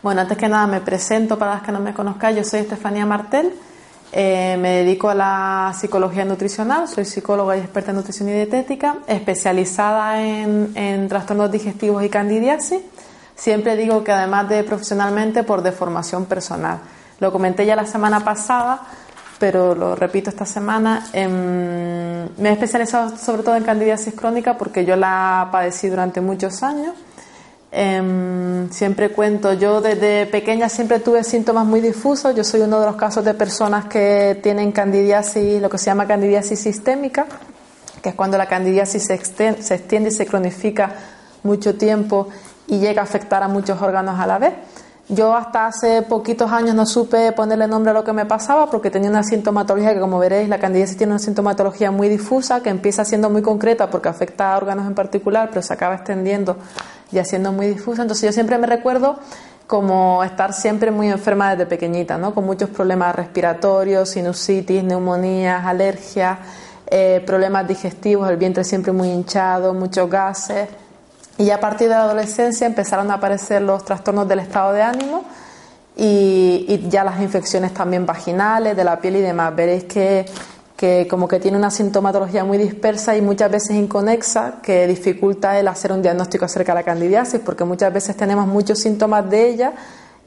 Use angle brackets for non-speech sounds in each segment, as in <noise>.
Bueno, antes que nada me presento para las que no me conozcan. Yo soy Estefanía Martel, eh, me dedico a la psicología nutricional, soy psicóloga y experta en nutrición y dietética, especializada en, trastornos digestivos y candidiasis. Siempre digo que además de profesionalmente por deformación personal. Lo comenté ya la semana pasada, pero lo repito esta semana. me he especializado sobre todo en candidiasis crónica porque yo la padecí durante muchos años Em, siempre cuento, yo desde pequeña siempre tuve síntomas muy difusos. Yo soy uno de los casos de personas que tienen candidiasis, lo que se llama candidiasis sistémica, que es cuando la candidiasis se extiende, se extiende y se cronifica mucho tiempo y llega a afectar a muchos órganos a la vez. Yo hasta hace poquitos años no supe ponerle nombre a lo que me pasaba porque tenía una sintomatología que, como veréis, la candidiasis tiene una sintomatología muy difusa que empieza siendo muy concreta porque afecta a órganos en particular, pero se acaba extendiendo y haciendo muy difusa. Entonces yo siempre me recuerdo como estar siempre muy enferma desde pequeñita, ¿no? Con muchos problemas respiratorios, sinusitis, neumonías, alergias, eh, problemas digestivos, el vientre siempre muy hinchado, muchos gases. Y a partir de la adolescencia empezaron a aparecer los trastornos del estado de ánimo y, y ya las infecciones también vaginales, de la piel y demás. Veréis que que como que tiene una sintomatología muy dispersa y muchas veces inconexa que dificulta el hacer un diagnóstico acerca de la candidiasis porque muchas veces tenemos muchos síntomas de ella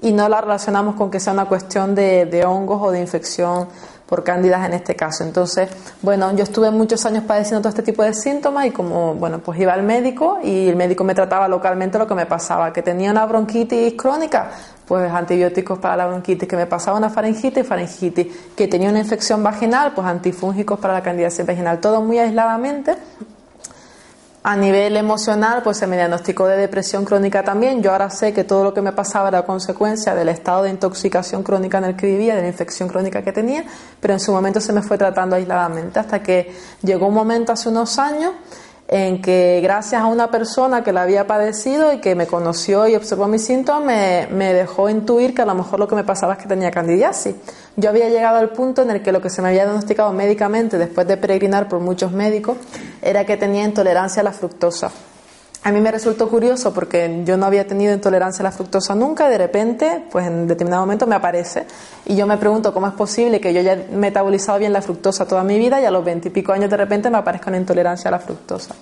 y no la relacionamos con que sea una cuestión de, de hongos o de infección por cándidas en este caso. Entonces, bueno, yo estuve muchos años padeciendo todo este tipo de síntomas y como, bueno, pues iba al médico y el médico me trataba localmente lo que me pasaba, que tenía una bronquitis crónica, pues antibióticos para la bronquitis, que me pasaba una faringitis, faringitis, que tenía una infección vaginal, pues antifúngicos para la candidiasis vaginal, todo muy aisladamente a nivel emocional, pues se me diagnosticó de depresión crónica también. Yo ahora sé que todo lo que me pasaba era consecuencia del estado de intoxicación crónica en el que vivía, de la infección crónica que tenía, pero en su momento se me fue tratando aisladamente hasta que llegó un momento hace unos años en que gracias a una persona que la había padecido y que me conoció y observó mis síntomas, me, me, dejó intuir que a lo mejor lo que me pasaba es que tenía candidiasis. Yo había llegado al punto en el que lo que se me había diagnosticado médicamente, después de peregrinar por muchos médicos, era que tenía intolerancia a la fructosa. A mí me resultó curioso porque yo no había tenido intolerancia a la fructosa nunca de repente, pues en determinado momento me aparece y yo me pregunto cómo es posible que yo haya metabolizado bien la fructosa toda mi vida y a los veintipico años de repente me aparezca una intolerancia a la fructosa.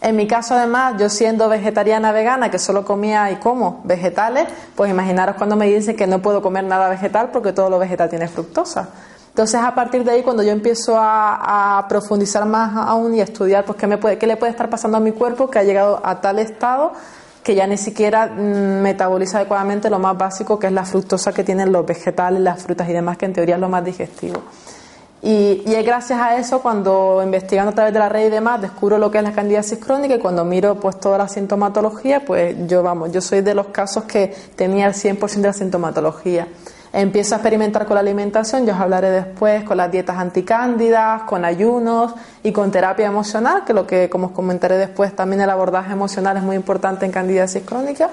En mi caso, además, yo siendo vegetariana vegana, que solo comía y como vegetales, pues imaginaros cuando me dicen que no puedo comer nada vegetal porque todo lo vegetal tiene fructosa. Entonces, a partir de ahí, cuando yo empiezo a, profundizar más aún y a estudiar, pues, ¿qué, me puede, ¿qué le puede estar pasando a mi cuerpo que ha llegado a tal estado que ya ni siquiera mm, metaboliza adecuadamente lo más básico, que es la fructosa que tienen los vegetales, las frutas y demás, que en teoría es lo más digestivo. Y, y, es gracias a eso cuando investigando a través de la red y demás descubro lo que es la candidiasis crónica y cuando miro pues toda la sintomatología, pues yo vamos, yo soy de los casos que tenía el 100% de la sintomatología. Empiezo a experimentar con la alimentación, yo os hablaré después, con las dietas anticándidas, con ayunos y con terapia emocional, que lo que, como os comentaré después, también el abordaje emocional es muy importante en candidiasis crónica.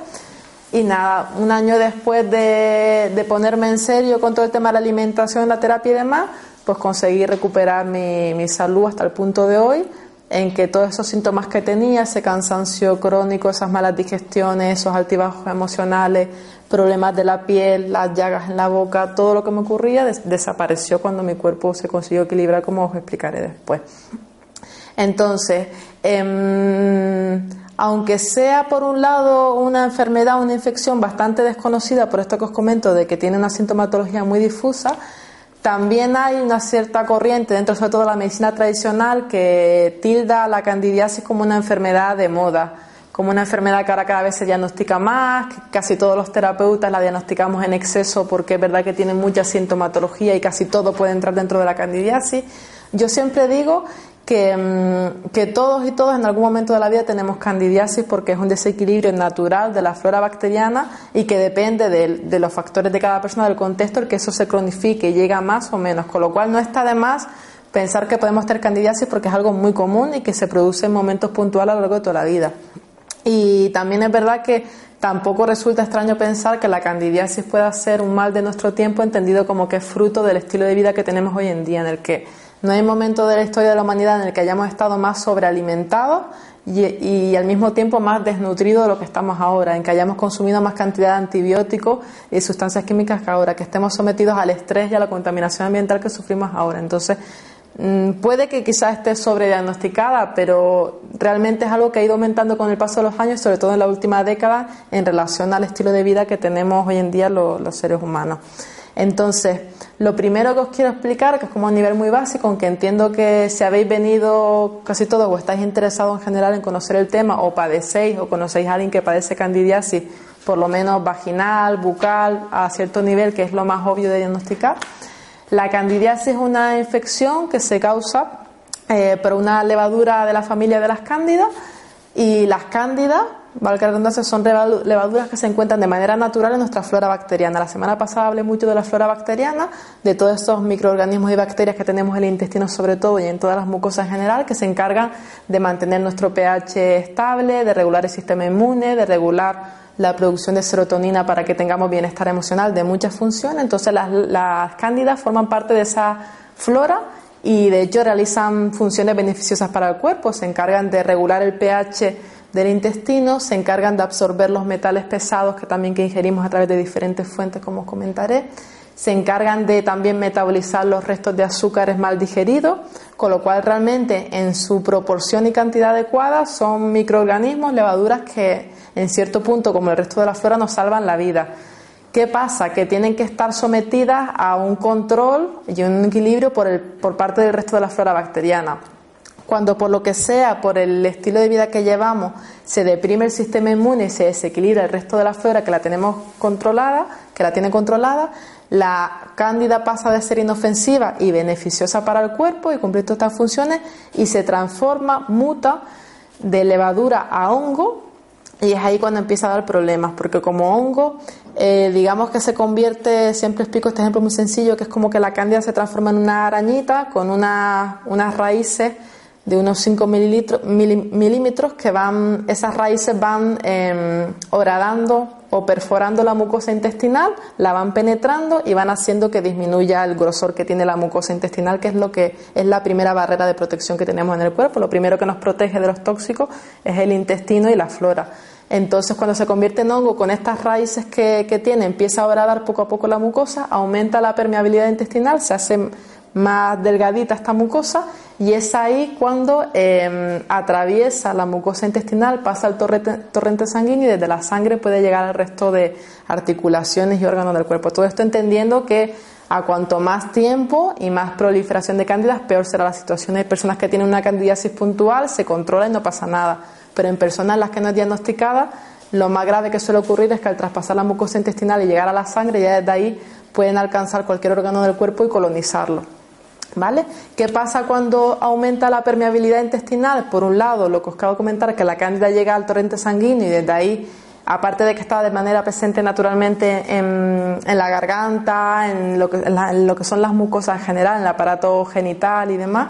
Y nada, un año después de, ponerme en serio con todo el tema de la alimentación, la terapia y demás, pues conseguí recuperar mi salud hasta el punto de hoy en que todos esos síntomas que tenía, ese cansancio crónico, esas malas digestiones, esos altibajos emocionales, problemas de la piel, las llagas en la boca, todo lo que me ocurría desapareció cuando mi cuerpo se consiguió equilibrar, como os explicaré después. Entonces, em, aunque sea por un lado una enfermedad, una infección bastante desconocida, por esto que os comento, de que tiene una sintomatología muy difusa, también hay una cierta corriente dentro sobre todo de la medicina tradicional que tilda la candidiasis como una enfermedad de moda, como una enfermedad que ahora cada vez se diagnostica más, que casi todos los terapeutas la diagnosticamos en exceso porque es verdad que tiene mucha sintomatología y casi todo puede entrar dentro de la candidiasis. Yo siempre digo que, mm, que, todos y todas en algún momento de la vida tenemos candidiasis porque es un desequilibrio natural de la flora bacteriana y que depende de, los factores de cada persona, del contexto, el que eso se cronifique llega más o menos. Con lo cual no está de más pensar que podemos tener candidiasis porque es algo muy común y que se produce en momentos puntuales a lo largo de toda la vida. Y también es verdad que tampoco resulta extraño pensar que la candidiasis pueda ser un mal de nuestro tiempo entendido como que es fruto del estilo de vida que tenemos hoy en día en el que no hay momento de la historia de la humanidad en el que hayamos estado más sobrealimentados y, al mismo tiempo más desnutridos de lo que estamos ahora, en que hayamos consumido más cantidad de antibióticos y sustancias químicas que ahora, que estemos sometidos al estrés y a la contaminación ambiental que sufrimos ahora. Entonces, mm, puede que quizás esté sobrediagnosticada, pero realmente es algo que ha ido aumentando con el paso de los años, sobre todo en la última década, en relación al estilo de vida que tenemos hoy en día los seres humanos. Entonces, lo primero que os quiero explicar, que es como a nivel muy básico, aunque entiendo que si habéis venido casi todos o estáis interesados en general en conocer el tema o padecéis o conocéis a alguien que padece candidiasis, por lo menos vaginal, bucal, a cierto nivel, que es lo más obvio de diagnosticar. La candidiasis es una infección que se causa eh, por una levadura de la familia de las cándidas y las cándidas valga son levaduras que se encuentran de manera natural en nuestra flora bacteriana. La semana pasada hablé mucho de la flora bacteriana, de todos esos microorganismos y bacterias que tenemos en el intestino sobre todo y en todas las mucosas en general, que se encargan de mantener nuestro pH estable, de regular el sistema inmune, de regular la producción de serotonina para que tengamos bienestar emocional, de muchas funciones. Entonces las, las cándidas forman parte de esa flora y de hecho realizan funciones beneficiosas para el cuerpo, se encargan de regular el pH del intestino, se encargan de absorber los metales pesados que también que ingerimos a través de diferentes fuentes, como os comentaré. Se encargan de también metabolizar los restos de azúcares mal digeridos, con lo cual realmente en su proporción y cantidad adecuada son microorganismos, levaduras que en cierto punto, como el resto de la flora, nos salvan la vida. ¿Qué pasa? Que tienen que estar sometidas a un control y un equilibrio por, el, por parte del resto de la flora bacteriana. Cuando por lo que sea, por el estilo de vida que llevamos, se deprime el sistema inmune y se desequilibra el resto de la flora que la tenemos controlada, que la tiene controlada, la cándida pasa de ser inofensiva y beneficiosa para el cuerpo y cumplir todas estas funciones y se transforma, muta de levadura a hongo y es ahí cuando empieza a dar problemas, porque como hongo, eh, digamos que se convierte, siempre explico este ejemplo muy sencillo, que es como que la cándida se transforma en una arañita con unas raíces de unos 5 milímetros que van, esas raíces van eh, horadando o perforando la mucosa intestinal, la van penetrando y van haciendo que disminuya el grosor que tiene la mucosa intestinal, que es lo que es la primera barrera de protección que tenemos en el cuerpo. Lo primero que nos protege de los tóxicos es el intestino y la flora. Entonces, cuando se convierte en hongo con estas raíces que, que tiene, empieza a horadar poco a poco la mucosa, aumenta la permeabilidad intestinal, se hace más delgadita esta mucosa y es ahí cuando em, atraviesa la mucosa intestinal, pasa al torrente, torrente sanguíneo y desde la sangre puede llegar al resto de articulaciones y órganos del cuerpo. Todo esto entendiendo que a cuanto más tiempo y más proliferación de cándidas, peor será la situación. Hay personas que tienen una candidiasis puntual, se controla y no pasa nada, pero en personas las que no es diagnosticada, lo más grave que suele ocurrir es que al traspasar la mucosa intestinal y llegar a la sangre, ya desde ahí pueden alcanzar cualquier órgano del cuerpo y colonizarlo. ¿Vale? ¿Qué pasa cuando aumenta la permeabilidad intestinal? Por un lado, lo que os acabo de comentar, que la cándida llega al torrente sanguíneo y desde ahí, aparte de que está de manera presente naturalmente en, la garganta, en lo, que, en lo que son las mucosas en general, en el aparato genital y demás,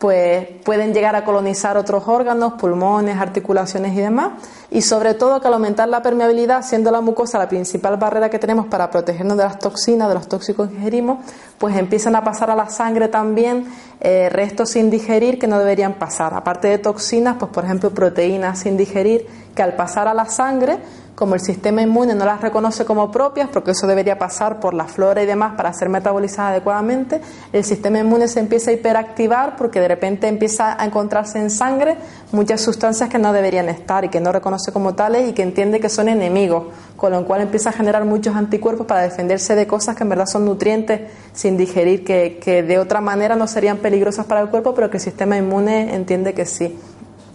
pues pueden llegar a colonizar otros órganos, pulmones, articulaciones y demás. Y sobre todo que al aumentar la permeabilidad, siendo la mucosa la principal barrera que tenemos para protegernos de las toxinas, de los tóxicos que ingerimos, pues empiezan a pasar a la sangre también eh, restos sin digerir que no deberían pasar. Aparte de toxinas, pues por ejemplo proteínas sin digerir que al pasar a la sangre como el sistema inmune no las reconoce como propias, porque eso debería pasar por la flora y demás para ser metabolizadas adecuadamente, el sistema inmune se empieza a hiperactivar porque de repente empieza a encontrarse en sangre muchas sustancias que no deberían estar y que no reconoce como tales y que entiende que son enemigos, con lo cual empieza a generar muchos anticuerpos para defenderse de cosas que en verdad son nutrientes sin digerir, que, que de otra manera no serían peligrosas para el cuerpo, pero que el sistema inmune entiende que sí.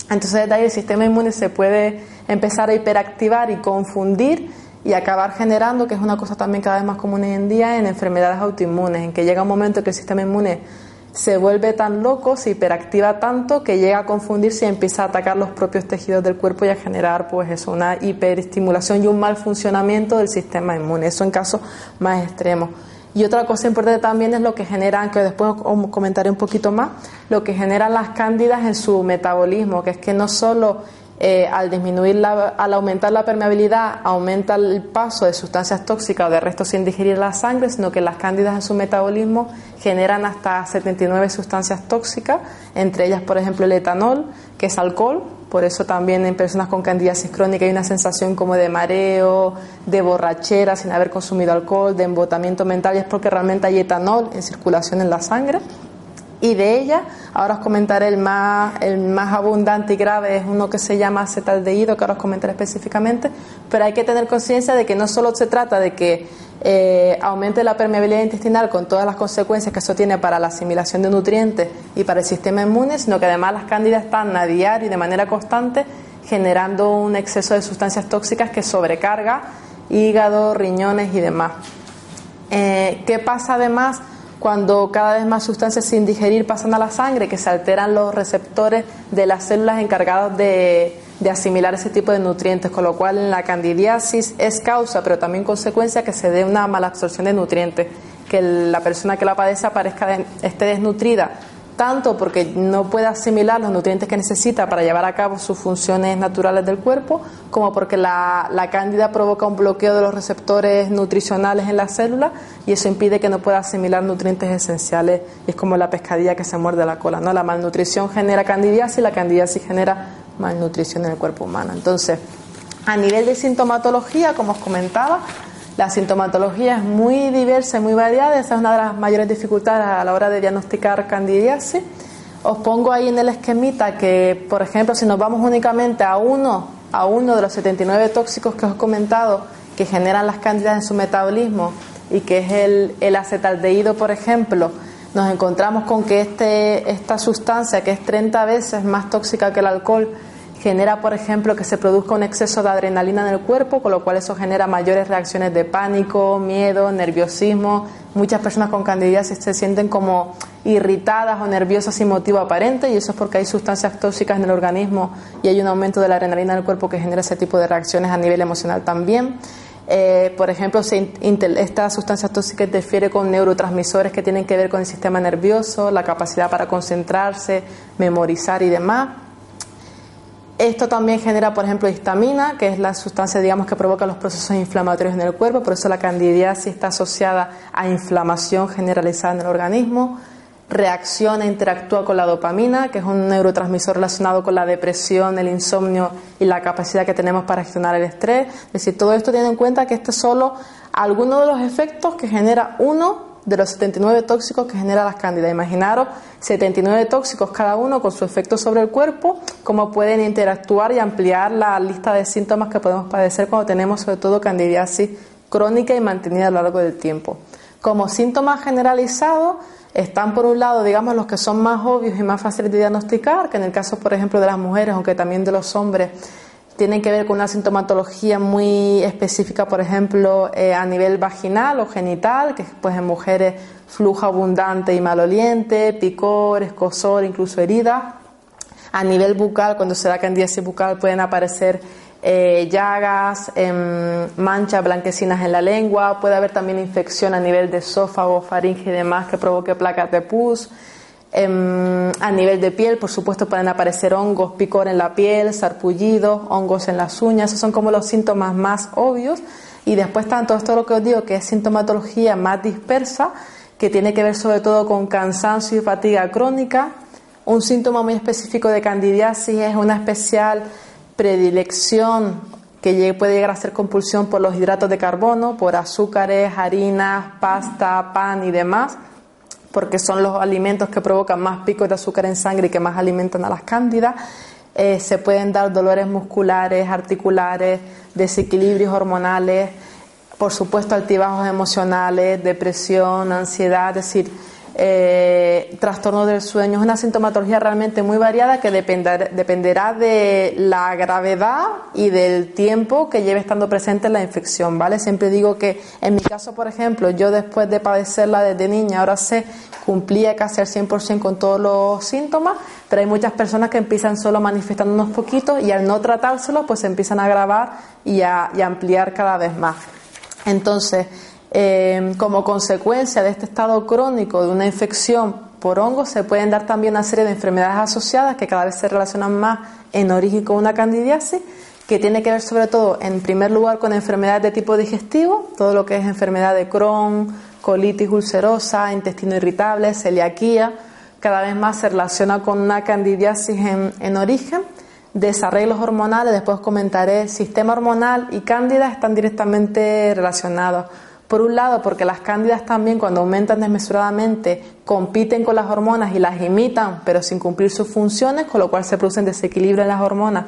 Entonces, de ahí el sistema inmune se puede empezar a hiperactivar y confundir y acabar generando, que es una cosa también cada vez más común hoy en día, en enfermedades autoinmunes, en que llega un momento que el sistema inmune se vuelve tan loco, se hiperactiva tanto que llega a confundirse y empieza a atacar los propios tejidos del cuerpo y a generar pues eso, una hiperestimulación y un mal funcionamiento del sistema inmune. Eso en casos más extremos. Y otra cosa importante también es lo que generan, que después comentaré un poquito más, lo que generan las cándidas en su metabolismo, que es que no solo eh, al disminuir la, al aumentar la permeabilidad aumenta el paso de sustancias tóxicas o de restos sin digerir la sangre, sino que las cándidas en su metabolismo generan hasta 79 sustancias tóxicas, entre ellas, por ejemplo, el etanol, que es alcohol, por eso también en personas con candidiasis crónica hay una sensación como de mareo, de borrachera sin haber consumido alcohol, de embotamiento mental, y es porque realmente hay etanol en circulación en la sangre. Y de ella, ahora os comentaré el más, el más abundante y grave, es uno que se llama acetaldehído, que ahora os comentaré específicamente, pero hay que tener conciencia de que no solo se trata de que eh, aumente la permeabilidad intestinal con todas las consecuencias que eso tiene para la asimilación de nutrientes y para el sistema inmune, sino que además las cándidas están a diario y de manera constante generando un exceso de sustancias tóxicas que sobrecarga hígado, riñones y demás. Eh, ¿Qué pasa además cuando cada vez más sustancias sin digerir pasan a la sangre? Que se alteran los receptores de las células encargadas de de asimilar ese tipo de nutrientes, con lo cual la candidiasis es causa, pero también consecuencia que se dé una mala absorción de nutrientes, que la persona que la padece aparezca esté desnutrida, tanto porque no puede asimilar los nutrientes que necesita para llevar a cabo sus funciones naturales del cuerpo, como porque la, la cándida provoca un bloqueo de los receptores nutricionales en la célula y eso impide que no pueda asimilar nutrientes esenciales y es como la pescadilla que se muerde la cola, ¿no? La malnutrición genera candidiasis la candidiasis genera malnutrición en el cuerpo humano. Entonces, a nivel de sintomatología, como os comentaba, la sintomatología es muy diversa y muy variada, esa es una de las mayores dificultades a la hora de diagnosticar candidiasis. Os pongo ahí en el esquemita que, por ejemplo, si nos vamos únicamente a uno, a uno de los 79 tóxicos que os he comentado que generan las cándidas en su metabolismo y que es el, el acetaldehído, por ejemplo, nos encontramos con que este, esta sustancia, que es 30 veces más tóxica que el alcohol, genera, por ejemplo, que se produzca un exceso de adrenalina en el cuerpo, con lo cual eso genera mayores reacciones de pánico, miedo, nerviosismo. Muchas personas con candidiasis se sienten como irritadas o nerviosas sin motivo aparente y eso es porque hay sustancias tóxicas en el organismo y hay un aumento de la adrenalina en el cuerpo que genera ese tipo de reacciones a nivel emocional también. Eh, por ejemplo, esta sustancia tóxica interfiere con neurotransmisores que tienen que ver con el sistema nervioso, la capacidad para concentrarse, memorizar y demás. Esto también genera, por ejemplo, histamina, que es la sustancia, digamos, que provoca los procesos inflamatorios en el cuerpo, por eso la candidiasis está asociada a inflamación generalizada en el organismo reacciona, interactúa con la dopamina, que es un neurotransmisor relacionado con la depresión, el insomnio y la capacidad que tenemos para gestionar el estrés. Es decir, todo esto tiene en cuenta que este es solo alguno de los efectos que genera uno de los 79 tóxicos que genera las cándidas. Imaginaros 79 tóxicos cada uno con su efecto sobre el cuerpo, cómo pueden interactuar y ampliar la lista de síntomas que podemos padecer cuando tenemos sobre todo candidiasis crónica y mantenida a lo largo del tiempo. Como síntomas generalizados, están por un lado, digamos, los que son más obvios y más fáciles de diagnosticar, que en el caso, por ejemplo, de las mujeres, aunque también de los hombres, tienen que ver con una sintomatología muy específica, por ejemplo, eh, a nivel vaginal o genital, que pues en mujeres flujo abundante y maloliente, picor, escosor, incluso herida. A nivel bucal, cuando se da candidiasis bucal, pueden aparecer eh, llagas, em, manchas blanquecinas en la lengua, puede haber también infección a nivel de esófago, faringe y demás que provoque placas de pus. Em, a nivel de piel, por supuesto, pueden aparecer hongos, picor en la piel, sarpullidos, hongos en las uñas, esos son como los síntomas más obvios. Y después tanto esto lo que os digo, que es sintomatología más dispersa, que tiene que ver sobre todo con cansancio y fatiga crónica. Un síntoma muy específico de candidiasis es una especial predilección que puede llegar a ser compulsión por los hidratos de carbono, por azúcares, harinas, pasta, pan y demás, porque son los alimentos que provocan más picos de azúcar en sangre y que más alimentan a las cándidas. Eh, se pueden dar dolores musculares, articulares, desequilibrios hormonales, por supuesto altibajos emocionales, depresión, ansiedad, es decir, eh, trastorno del sueño. Es una sintomatología realmente muy variada que dependerá de la gravedad y del tiempo que lleve estando presente la infección, ¿vale? Siempre digo que en mi caso, por ejemplo, yo después de padecerla desde niña, ahora sé, cumplía casi al 100% con todos los síntomas, pero hay muchas personas que empiezan solo manifestando unos poquitos y al no tratárselo, pues se empiezan a agravar y a ampliar cada vez más. Entonces, eh, como consecuencia de este estado crónico de una infección por hongos, se pueden dar también una serie de enfermedades asociadas que cada vez se relacionan más en origen con una candidiasis, que tiene que ver sobre todo, en primer lugar, con enfermedades de tipo digestivo, todo lo que es enfermedad de Crohn, colitis ulcerosa, intestino irritable, celiaquía, cada vez más se relaciona con una candidiasis en, en origen desarreglos hormonales, después comentaré, sistema hormonal y cándida están directamente relacionados. Por un lado, porque las cándidas también cuando aumentan desmesuradamente compiten con las hormonas y las imitan, pero sin cumplir sus funciones, con lo cual se producen desequilibrios en las hormonas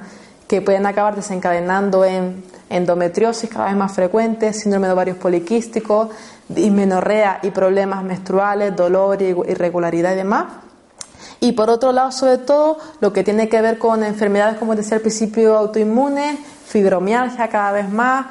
que pueden acabar desencadenando en endometriosis cada vez más frecuentes, síndrome de ovarios poliquísticos, dismenorrea y problemas menstruales, dolor, irregularidad y demás. Y por otro lado, sobre todo, lo que tiene que ver con enfermedades, como decía al principio, autoinmunes, fibromialgia cada vez más,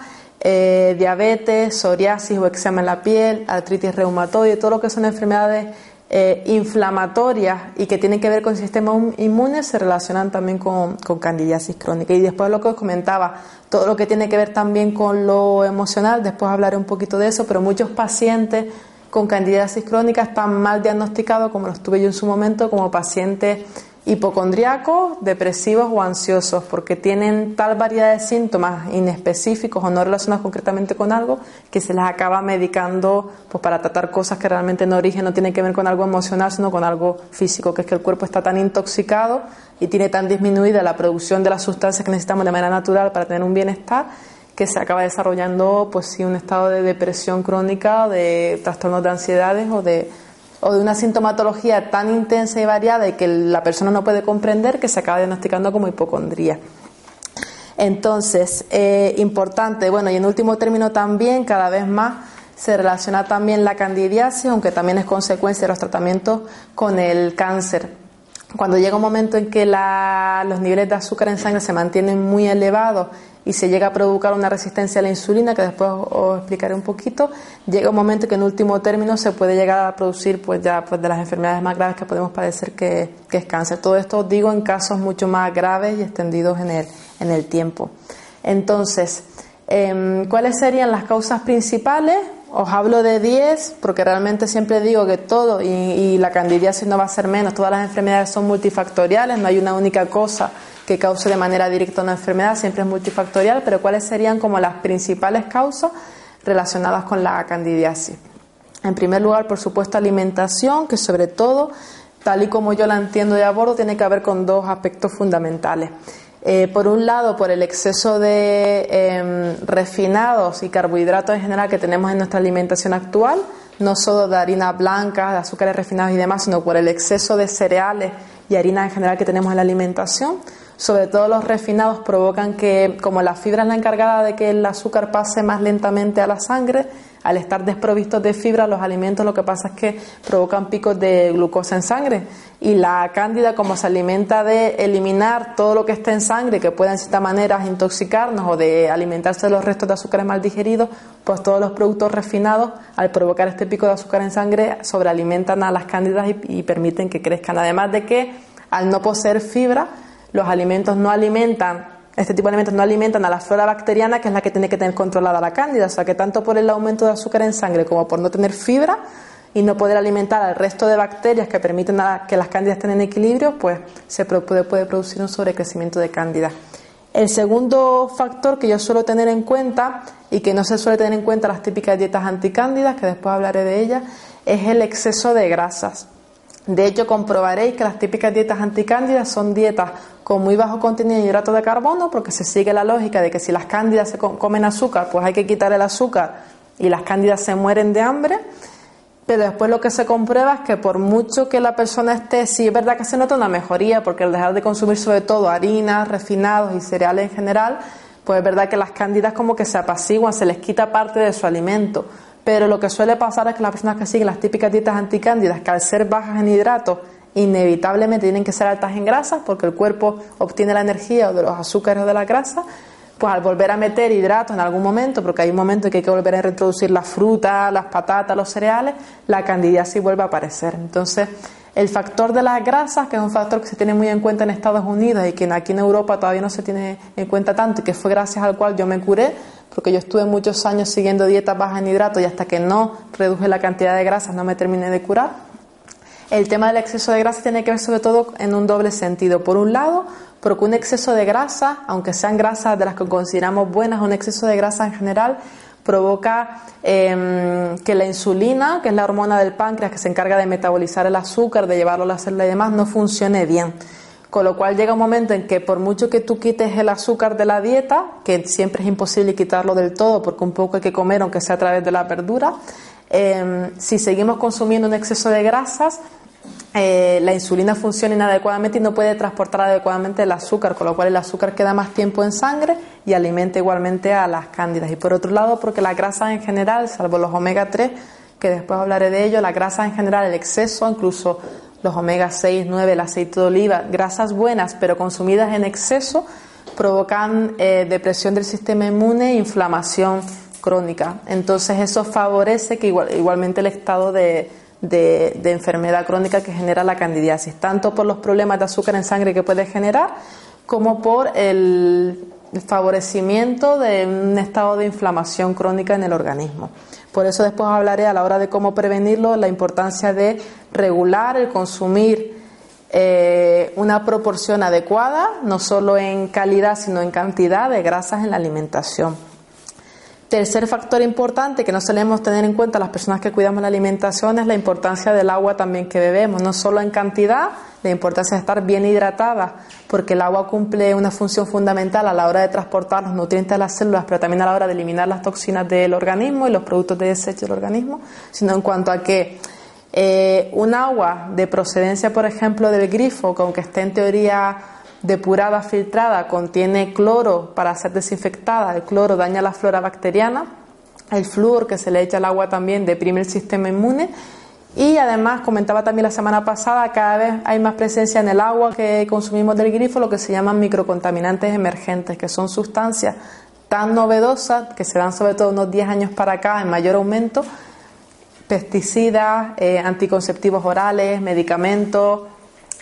eh, diabetes, psoriasis o eczema en la piel, artritis reumatoide, todo lo que son enfermedades eh, inflamatorias y que tienen que ver con el sistema inmune se relacionan también con, con candidiasis crónica. Y después lo que os comentaba, todo lo que tiene que ver también con lo emocional, después hablaré un poquito de eso, pero muchos pacientes con candidiasis crónica están mal diagnosticados, como lo estuve yo en su momento, como pacientes hipocondriacos, depresivos o ansiosos, porque tienen tal variedad de síntomas inespecíficos o no relacionados concretamente con algo que se les acaba medicando pues, para tratar cosas que realmente en origen no tienen que ver con algo emocional, sino con algo físico, que es que el cuerpo está tan intoxicado y tiene tan disminuida la producción de las sustancias que necesitamos de manera natural para tener un bienestar que se acaba desarrollando pues sí un estado de depresión crónica, de trastornos de ansiedades o de o de una sintomatología tan intensa y variada y que la persona no puede comprender que se acaba diagnosticando como hipocondría. Entonces, eh, importante, bueno, y en último término también, cada vez más se relaciona también la candidiasis, aunque también es consecuencia de los tratamientos con el cáncer. Cuando llega un momento en que los niveles de azúcar en sangre se mantienen muy elevados y se llega a provocar una resistencia a la insulina, que después os explicaré un poquito, llega un momento que en último término se puede llegar a producir pues ya pues de las enfermedades más graves que podemos padecer que, es cáncer. Todo esto os digo en casos mucho más graves y extendidos en el, en el tiempo. Entonces, em, ¿cuáles serían las causas principales? Os hablo de 10 porque realmente siempre digo que todo, y, y la candidiasis no va a ser menos, todas las enfermedades son multifactoriales, no hay una única cosa que cause de manera directa una enfermedad, siempre es multifactorial, pero ¿cuáles serían como las principales causas relacionadas con la candidiasis? En primer lugar, por supuesto, alimentación, que sobre todo, tal y como yo la entiendo de abordo, tiene que ver con dos aspectos fundamentales. Eh, por un lado, por el exceso de em, refinados y carbohidratos en general que tenemos en nuestra alimentación actual, no solo de harina blanca, de azúcares refinados y demás, sino por el exceso de cereales y harina en general que tenemos en la alimentación sobre todo los refinados, provocan que, como la fibra es la encargada de que el azúcar pase más lentamente a la sangre, al estar desprovistos de fibra, los alimentos lo que pasa es que provocan picos de glucosa en sangre. Y la cándida, como se alimenta de eliminar todo lo que está en sangre, que pueda en cierta manera intoxicarnos o de alimentarse de los restos de azúcares mal digeridos, pues todos los productos refinados, al provocar este pico de azúcar en sangre, sobrealimentan a las cándidas y, y permiten que crezcan. Además de que, al no poseer fibra, los alimentos no alimentan, este tipo de alimentos no alimentan a la flora bacteriana, que es la que tiene que tener controlada la cándida. O sea que tanto por el aumento de azúcar en sangre como por no tener fibra, y no poder alimentar al resto de bacterias que permiten que las cándidas estén en equilibrio, pues se puede, puede producir un sobrecrecimiento de cándida. El segundo factor que yo suelo tener en cuenta y que no se suele tener en cuenta las típicas dietas anticándidas, que después hablaré de ellas, es el exceso de grasas. De hecho, comprobaréis que las típicas dietas anticándidas son dietas con muy bajo contenido de hidratos de carbono, porque se sigue la lógica de que si las cándidas se comen azúcar, pues hay que quitar el azúcar y las cándidas se mueren de hambre. Pero después lo que se comprueba es que por mucho que la persona esté, sí es verdad que se nota una mejoría, porque al dejar de consumir sobre todo harinas, refinados y cereales en general, pues es verdad que las cándidas como que se apaciguan, se les quita parte de su alimento. Pero lo que suele pasar es que las personas que siguen las típicas dietas anticándidas, que al ser bajas en hidratos, inevitablemente tienen que ser altas en grasas porque el cuerpo obtiene la energía de los azúcares o de la grasa, pues al volver a meter hidratos en algún momento, porque hay un momento en que hay que volver a reintroducir las frutas, las patatas, los cereales, la candidiasis vuelve a aparecer. Entonces, el factor de las grasas, que es un factor que se tiene muy en cuenta en Estados Unidos y que aquí en Europa todavía no se tiene en cuenta tanto y que fue gracias al cual yo me curé, porque yo estuve muchos años siguiendo dietas bajas en hidratos y hasta que no reduje la cantidad de grasas no me terminé de curar. El tema del exceso de grasa tiene que ver sobre todo en un doble sentido. Por un lado, porque un exceso de grasa, aunque sean grasas de las que consideramos buenas, un exceso de grasa en general provoca em, que la insulina, que es la hormona del páncreas que se encarga de metabolizar el azúcar, de llevarlo a la célula y demás, no funcione bien. Con lo cual llega un momento en que por mucho que tú quites el azúcar de la dieta, que siempre es imposible quitarlo del todo porque un poco hay que comer aunque sea a través de la verdura, Em, si seguimos consumiendo un exceso de grasas, eh, la insulina funciona inadecuadamente y no puede transportar adecuadamente el azúcar, con lo cual el azúcar queda más tiempo en sangre y alimenta igualmente a las cándidas. Y por otro lado, porque la grasa en general, salvo los omega 3, que después hablaré de ello, la grasa en general, el exceso, incluso los omega 6, 9, el aceite de oliva, grasas buenas pero consumidas en exceso, provocan eh, depresión del sistema inmune e inflamación crónica. Entonces eso favorece que igualmente el estado de, enfermedad crónica que genera la candidiasis, tanto por los problemas de azúcar en sangre que puede generar, como por el, favorecimiento de un estado de inflamación crónica en el organismo. Por eso después hablaré a la hora de cómo prevenirlo, la importancia de regular el consumir eh, una proporción adecuada, no solo en calidad, sino en cantidad de grasas en la alimentación. Tercer factor importante que no solemos tener en cuenta las personas que cuidamos la alimentación es la importancia del agua también que bebemos, no solo en cantidad, la importancia de estar bien hidratada, porque el agua cumple una función fundamental a la hora de transportar los nutrientes a las células, pero también a la hora de eliminar las toxinas del organismo y los productos de desecho del organismo, sino en cuanto a que eh, un agua de procedencia, por ejemplo, del grifo, que aunque esté en teoría depurada, filtrada, contiene cloro para ser desinfectada. El cloro daña la flora bacteriana. El flúor que se le echa al agua también deprime el sistema inmune. Y además, comentaba también la semana pasada, cada vez hay más presencia en el agua que consumimos del grifo, lo que se llaman microcontaminantes emergentes, que son sustancias tan novedosas que se dan sobre todo unos 10 años para acá en mayor aumento, pesticidas, eh, anticonceptivos orales, medicamentos,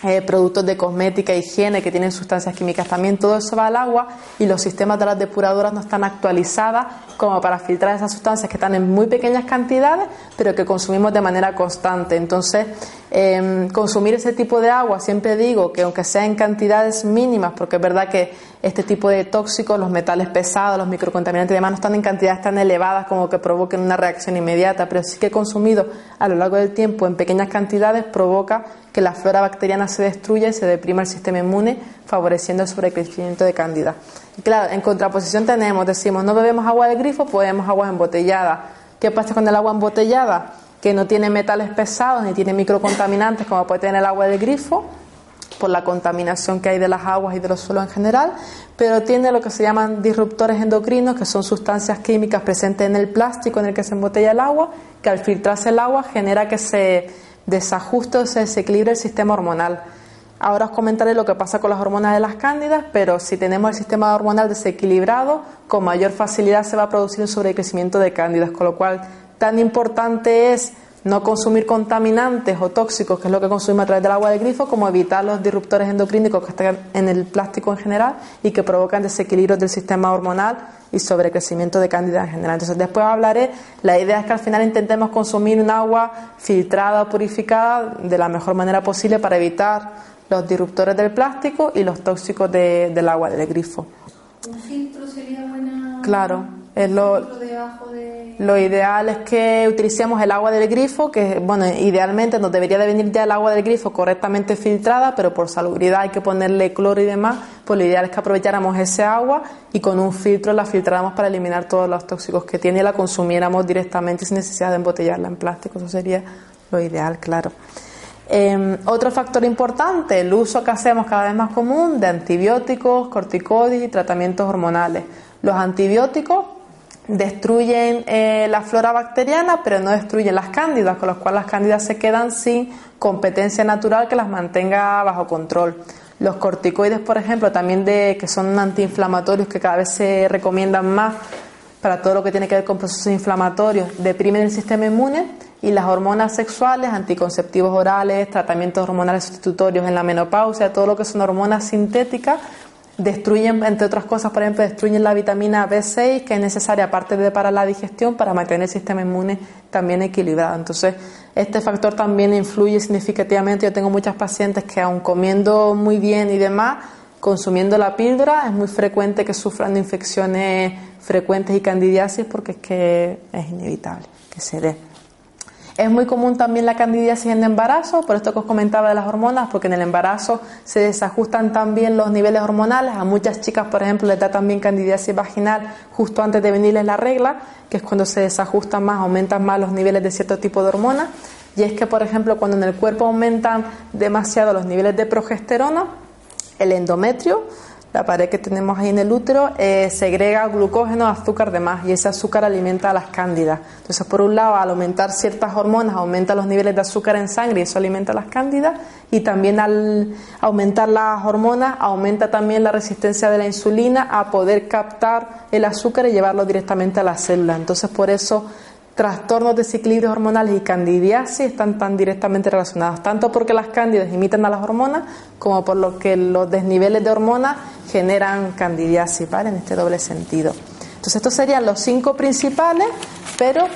eh, productos de cosmética, higiene que tienen sustancias químicas también, todo eso va al agua y los sistemas de las depuradoras no están actualizadas como para filtrar esas sustancias que están en muy pequeñas cantidades, pero que consumimos de manera constante. Entonces, em, consumir ese tipo de agua, siempre digo que aunque sea en cantidades mínimas, porque es verdad que este tipo de tóxicos, los metales pesados, los microcontaminantes y demás, no están en cantidades tan elevadas como que provoquen una reacción inmediata, pero sí que consumido a lo largo del tiempo en pequeñas cantidades provoca que la flora bacteriana se destruya y se deprima el sistema inmune, favoreciendo el sobrecrecimiento de cándida. Y claro, en contraposición tenemos, decimos, no bebemos agua del grifo, bebemos agua embotellada. ¿Qué pasa con el agua embotellada? Que no tiene metales pesados ni tiene microcontaminantes como puede tener el agua del grifo, por la contaminación que hay de las aguas y de los suelos en general, pero tiene lo que se llaman disruptores endocrinos, que son sustancias químicas presentes en el plástico en el que se embotella el agua, que al filtrarse el agua genera que se desajuste o se desequilibre el sistema hormonal. Ahora os comentaré lo que pasa con las hormonas de las cándidas, pero si tenemos el sistema hormonal desequilibrado, con mayor facilidad se va a producir un sobrecrecimiento de cándidas, con lo cual tan importante es no consumir contaminantes o tóxicos, que es lo que consumimos a través del agua del grifo, como evitar los disruptores endocrínicos que están en el plástico en general y que provocan desequilibrios del sistema hormonal y sobrecrecimiento de cándida en general. Entonces, después hablaré, la idea es que al final intentemos consumir un agua filtrada o purificada de la mejor manera posible para evitar los disruptores del plástico y los tóxicos del agua del grifo. ¿Un filtro sería buena? Claro, es lo, lo ideal es que utilicemos el agua del grifo, que bueno, idealmente nos debería de venir ya el agua del grifo correctamente filtrada, pero por salubridad hay que ponerle cloro y demás, pues lo ideal es que aprovecháramos ese agua y con un filtro la filtráramos para eliminar todos los tóxicos que tiene y la consumiéramos directamente sin necesidad de embotellarla en plástico, eso sería lo ideal, claro. Em, otro factor importante, el uso que hacemos cada vez más común de antibióticos, corticoides y tratamientos hormonales. Los antibióticos destruyen eh, la flora bacteriana, pero no destruyen las cándidas, con lo cual las cándidas se quedan sin competencia natural que las mantenga bajo control. Los corticoides, por ejemplo, también de, que son antiinflamatorios que cada vez se recomiendan más para todo lo que tiene que ver con procesos inflamatorios, deprimen el sistema inmune y las hormonas sexuales, anticonceptivos orales, tratamientos hormonales sustitutorios en la menopausia, todo lo que son hormonas sintéticas, destruyen, entre otras cosas, por ejemplo, destruyen la vitamina B6, que es necesaria aparte de para la digestión, para mantener el sistema inmune también equilibrado. Entonces, este factor también influye significativamente. Yo tengo muchas pacientes que aun comiendo muy bien y demás, consumiendo la píldora, es muy frecuente que sufran de infecciones frecuentes y candidiasis porque es que es inevitable que se dé. Es muy común también la candidiasis en el embarazo, por esto que os comentaba de las hormonas, porque en el embarazo se desajustan también los niveles hormonales. A muchas chicas, por ejemplo, les da también candidiasis vaginal justo antes de venirles la regla, que es cuando se desajustan más, aumentan más los niveles de cierto tipo de hormonas. Y es que, por ejemplo, cuando en el cuerpo aumentan demasiado los niveles de progesterona, el endometrio la pared que tenemos ahí en el útero eh, segrega glucógeno, azúcar de más y ese azúcar alimenta a las cándidas. Entonces, por un lado, al aumentar ciertas hormonas, aumenta los niveles de azúcar en sangre y eso alimenta a las cándidas y también al aumentar las hormonas aumenta también la resistencia de la insulina a poder captar el azúcar y llevarlo directamente a la célula. Entonces, por eso trastornos de desequilibrios hormonales y candidiasis están tan directamente relacionados, tanto porque las cándidas imitan a las hormonas como por lo que los desniveles de hormonas generan candidiasis, ¿vale? En este doble sentido. Entonces estos serían los cinco principales, pero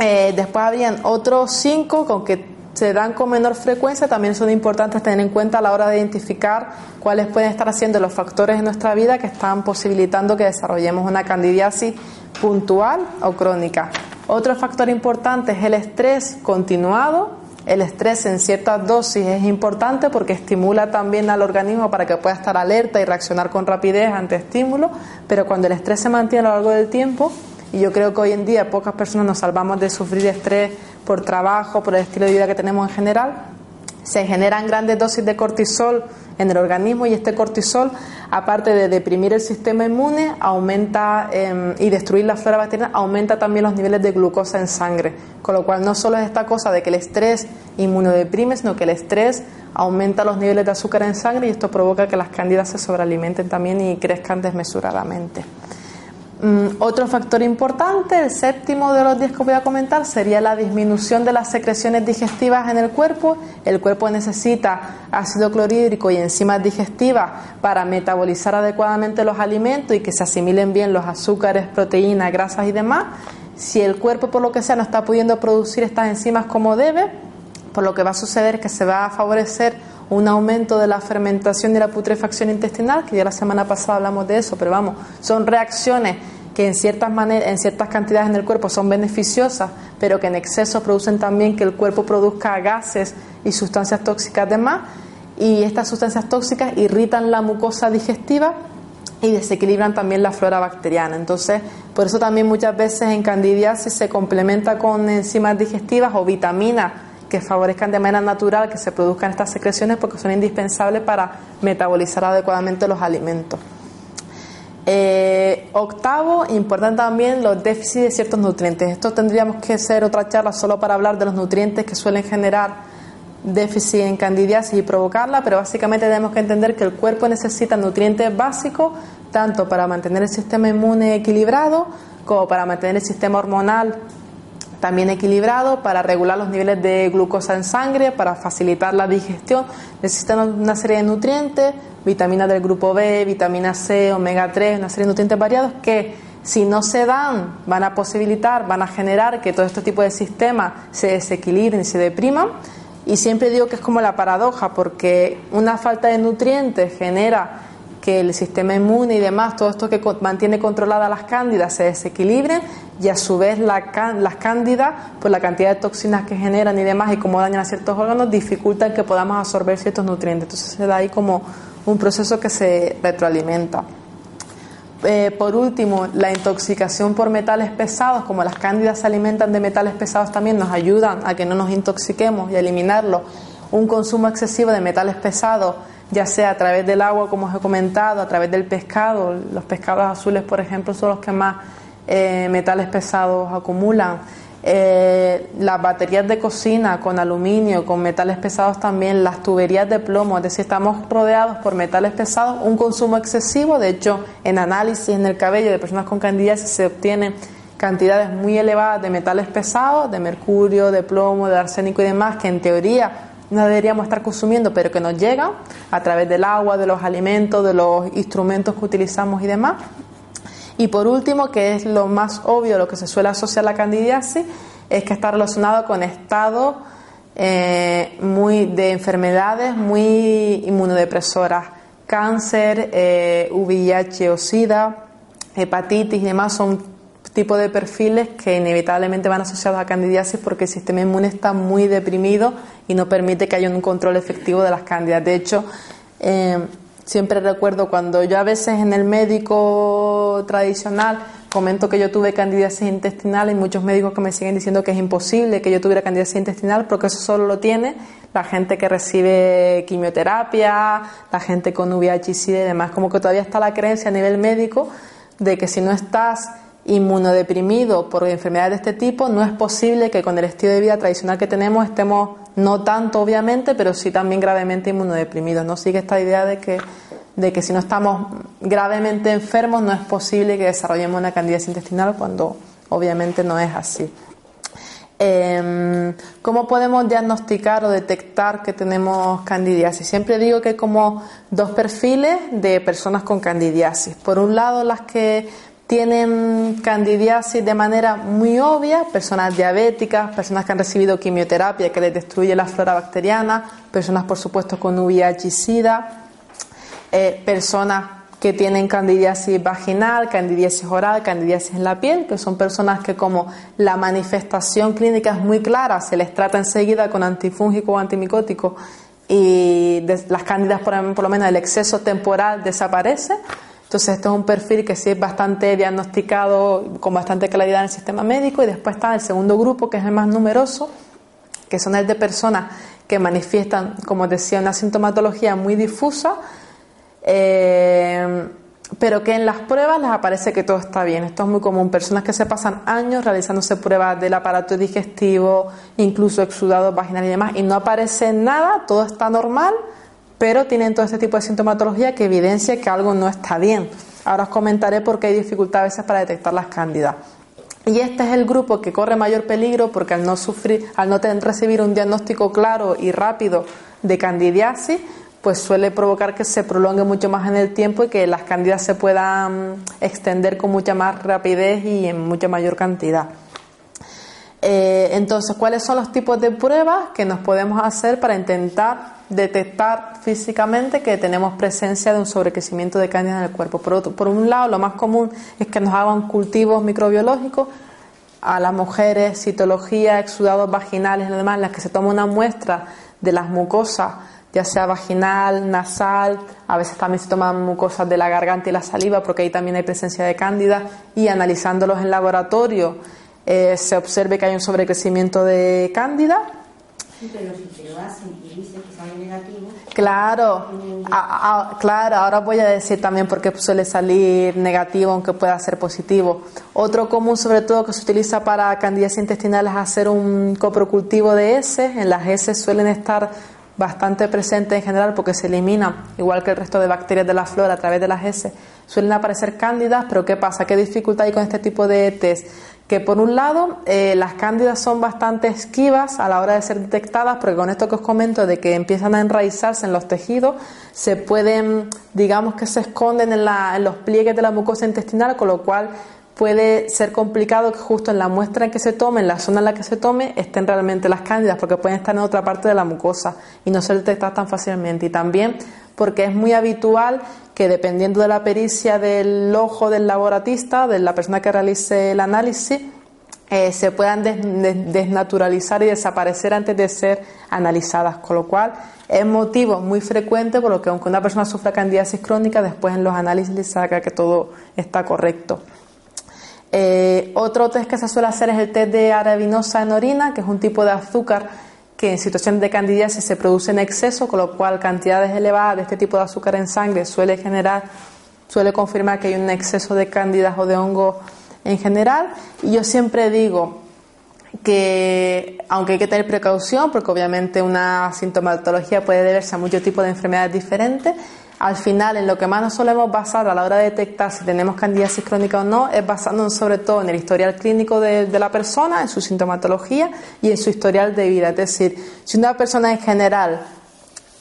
eh, después habían otros cinco con que se dan con menor frecuencia, también son importantes tener en cuenta a la hora de identificar cuáles pueden estar haciendo los factores en nuestra vida que están posibilitando que desarrollemos una candidiasis puntual o crónica. Otro factor importante es el estrés continuado. El estrés en ciertas dosis es importante porque estimula también al organismo para que pueda estar alerta y reaccionar con rapidez ante estímulos, pero cuando el estrés se mantiene a lo largo del tiempo, y yo creo que hoy en día pocas personas nos salvamos de sufrir estrés por trabajo, por el estilo de vida que tenemos en general, se generan grandes dosis de cortisol en el organismo y este cortisol, aparte de deprimir el sistema inmune, aumenta em, y destruir la flora bacteriana, aumenta también los niveles de glucosa en sangre. Con lo cual no solo es esta cosa de que el estrés inmunodeprime, sino que el estrés aumenta los niveles de azúcar en sangre y esto provoca que las cándidas se sobrealimenten también y crezcan desmesuradamente. Mm, otro factor importante, el séptimo de los 10 que voy a comentar, sería la disminución de las secreciones digestivas en el cuerpo. El cuerpo necesita ácido clorhídrico y enzimas digestivas para metabolizar adecuadamente los alimentos y que se asimilen bien los azúcares, proteínas, grasas y demás. Si el cuerpo, por lo que sea, no está pudiendo producir estas enzimas como debe, por lo que va a suceder es que se va a favorecer un aumento de la fermentación y la putrefacción intestinal, que ya la semana pasada hablamos de eso, pero vamos, son reacciones que en ciertas maneras, en ciertas cantidades en el cuerpo son beneficiosas, pero que en exceso producen también que el cuerpo produzca gases y sustancias tóxicas de más, y estas sustancias tóxicas irritan la mucosa digestiva y desequilibran también la flora bacteriana. Entonces, por eso también muchas veces en candidiasis se complementa con enzimas digestivas o vitaminas que favorezcan de manera natural que se produzcan estas secreciones porque son indispensables para metabolizar adecuadamente los alimentos. Eh, octavo, importante también los déficits de ciertos nutrientes. Esto tendríamos que ser otra charla solo para hablar de los nutrientes que suelen generar déficit en candidiasis y provocarla, pero básicamente tenemos que entender que el cuerpo necesita nutrientes básicos tanto para mantener el sistema inmune equilibrado como para mantener el sistema hormonal también equilibrado para regular los niveles de glucosa en sangre, para facilitar la digestión. Necesitan una serie de nutrientes, vitaminas del grupo B, vitamina C, omega 3, una serie de nutrientes variados que si no se dan van a posibilitar, van a generar que todo este tipo de sistemas se desequilibren y se depriman. Y siempre digo que es como la paradoja, porque una falta de nutrientes genera que el sistema inmune y demás, todo esto que mantiene controladas las cándidas se desequilibren y a su vez las cándidas, pues la cantidad de toxinas que generan y demás y cómo dañan a ciertos órganos, dificultan que podamos absorber ciertos nutrientes. Entonces se da ahí como un proceso que se retroalimenta. Eh, por último, la intoxicación por metales pesados, como las cándidas se alimentan de metales pesados también, nos ayudan a que no nos intoxiquemos y a eliminarlo. Un consumo excesivo de metales pesados ya sea a través del agua, como os he comentado, a través del pescado. Los pescados azules, por ejemplo, son los que más eh, metales pesados acumulan. Eh, las baterías de cocina con aluminio, con metales pesados también, las tuberías de plomo, es decir, estamos rodeados por metales pesados, un consumo excesivo, de hecho, en análisis en el cabello de personas con candidiasis se obtienen cantidades muy elevadas de metales pesados, de mercurio, de plomo, de arsénico y demás, que en teoría no deberíamos estar consumiendo, pero que nos llegan a través del agua, de los alimentos, de los instrumentos que utilizamos y demás. Y por último, que es lo más obvio, lo que se suele asociar a la candidiasis, es que está relacionado con estados eh, muy de enfermedades muy inmunodepresoras, cáncer, eh, VIH o SIDA, hepatitis y demás son tipo de perfiles que inevitablemente van asociados a candidiasis porque el sistema inmune está muy deprimido y no permite que haya un control efectivo de las cándidas. De hecho, eh, siempre recuerdo cuando yo a veces en el médico tradicional comento que yo tuve candidiasis intestinal y muchos médicos que me siguen diciendo que es imposible que yo tuviera candidiasis intestinal porque eso solo lo tiene la gente que recibe quimioterapia, la gente con VIH y demás, como que todavía está la creencia a nivel médico de que si no estás inmunodeprimido por enfermedades de este tipo, no es posible que con el estilo de vida tradicional que tenemos estemos, no tanto obviamente, pero sí también gravemente inmunodeprimidos. No sigue esta idea de que, de que si no estamos gravemente enfermos no es posible que desarrollemos una candidiasis intestinal cuando obviamente no es así. Em, ¿Cómo podemos diagnosticar o detectar que tenemos candidiasis? Siempre digo que hay como dos perfiles de personas con candidiasis. Por un lado, las que tienen candidiasis de manera muy obvia, personas diabéticas, personas que han recibido quimioterapia que les destruye la flora bacteriana, personas por supuesto con VIH y SIDA, eh, personas que tienen candidiasis vaginal, candidiasis oral, candidiasis en la piel, que son personas que como la manifestación clínica es muy clara, se les trata enseguida con antifúngico o antimicótico y las cándidas por, por lo menos el exceso temporal desaparece, entonces, esto es un perfil que sí es bastante diagnosticado con bastante claridad en el sistema médico y después está el segundo grupo, que es el más numeroso, que son el de personas que manifiestan, como decía, una sintomatología muy difusa, eh, pero que en las pruebas les aparece que todo está bien. Esto es muy común. Personas que se pasan años realizándose pruebas del aparato digestivo, incluso exudados vaginales y demás, y no aparece nada, todo está normal pero tienen todo este tipo de sintomatología que evidencia que algo no está bien. Ahora os comentaré por qué hay dificultad a veces para detectar las cándidas. Y este es el grupo que corre mayor peligro porque al no sufrir, al no tener, recibir un diagnóstico claro y rápido de candidiasis, pues suele provocar que se prolongue mucho más en el tiempo y que las cándidas se puedan extender con mucha más rapidez y en mucha mayor cantidad. Eh, entonces, ¿cuáles son los tipos de pruebas que nos podemos hacer para intentar detectar físicamente que tenemos presencia de un sobrecrecimiento de cándida en el cuerpo. Por, otro, por un lado, lo más común es que nos hagan cultivos microbiológicos a las mujeres, citología, exudados vaginales y demás, en las que se toma una muestra de las mucosas, ya sea vaginal, nasal, a veces también se toman mucosas de la garganta y la saliva, porque ahí también hay presencia de cándida, y analizándolos en laboratorio eh, se observe que hay un sobrecrecimiento de cándida Claro, claro, ahora voy a decir también por qué suele salir negativo aunque pueda ser positivo. Otro común, sobre todo, que se utiliza para candidiasis intestinales es hacer un coprocultivo de heces. En las heces suelen estar bastante presentes en general porque se eliminan, igual que el resto de bacterias de la flora a través de las heces. Suelen aparecer cándidas, pero ¿qué pasa? ¿Qué dificultad hay con este tipo de test? Que por un lado eh, las cándidas son bastante esquivas a la hora de ser detectadas, porque con esto que os comento de que empiezan a enraizarse en los tejidos, se pueden, digamos que se esconden en, en los pliegues de la mucosa intestinal, con lo cual puede ser complicado que justo en la muestra en que se tome, en la zona en la que se tome, estén realmente las cándidas, porque pueden estar en otra parte de la mucosa y no se detectan tan fácilmente. Y también porque es muy habitual que dependiendo de la pericia del ojo del laboratista, de la persona que realice el análisis, eh, se puedan desnaturalizar y desaparecer antes de ser analizadas, con lo cual es motivo muy frecuente por lo que aunque una persona sufra candidiasis crónica, después en los análisis le saca que todo está correcto. Eh, otro test que se suele hacer es el test de arabinosa en orina, que es un tipo de azúcar que en situaciones de candidiasis se produce en exceso, con lo cual cantidades elevadas de este tipo de azúcar en sangre suele generar, suele confirmar que hay un exceso de cándidas o de hongo en general. Y yo siempre digo que, aunque hay que tener precaución, porque obviamente una sintomatología puede deberse a muchos tipos de enfermedades diferentes, al final en lo que más nos solemos basar a la hora de detectar si tenemos candidiasis crónica o no es basándonos sobre todo en el historial clínico de, la persona, en su sintomatología y en su historial de vida. Es decir, si una persona en general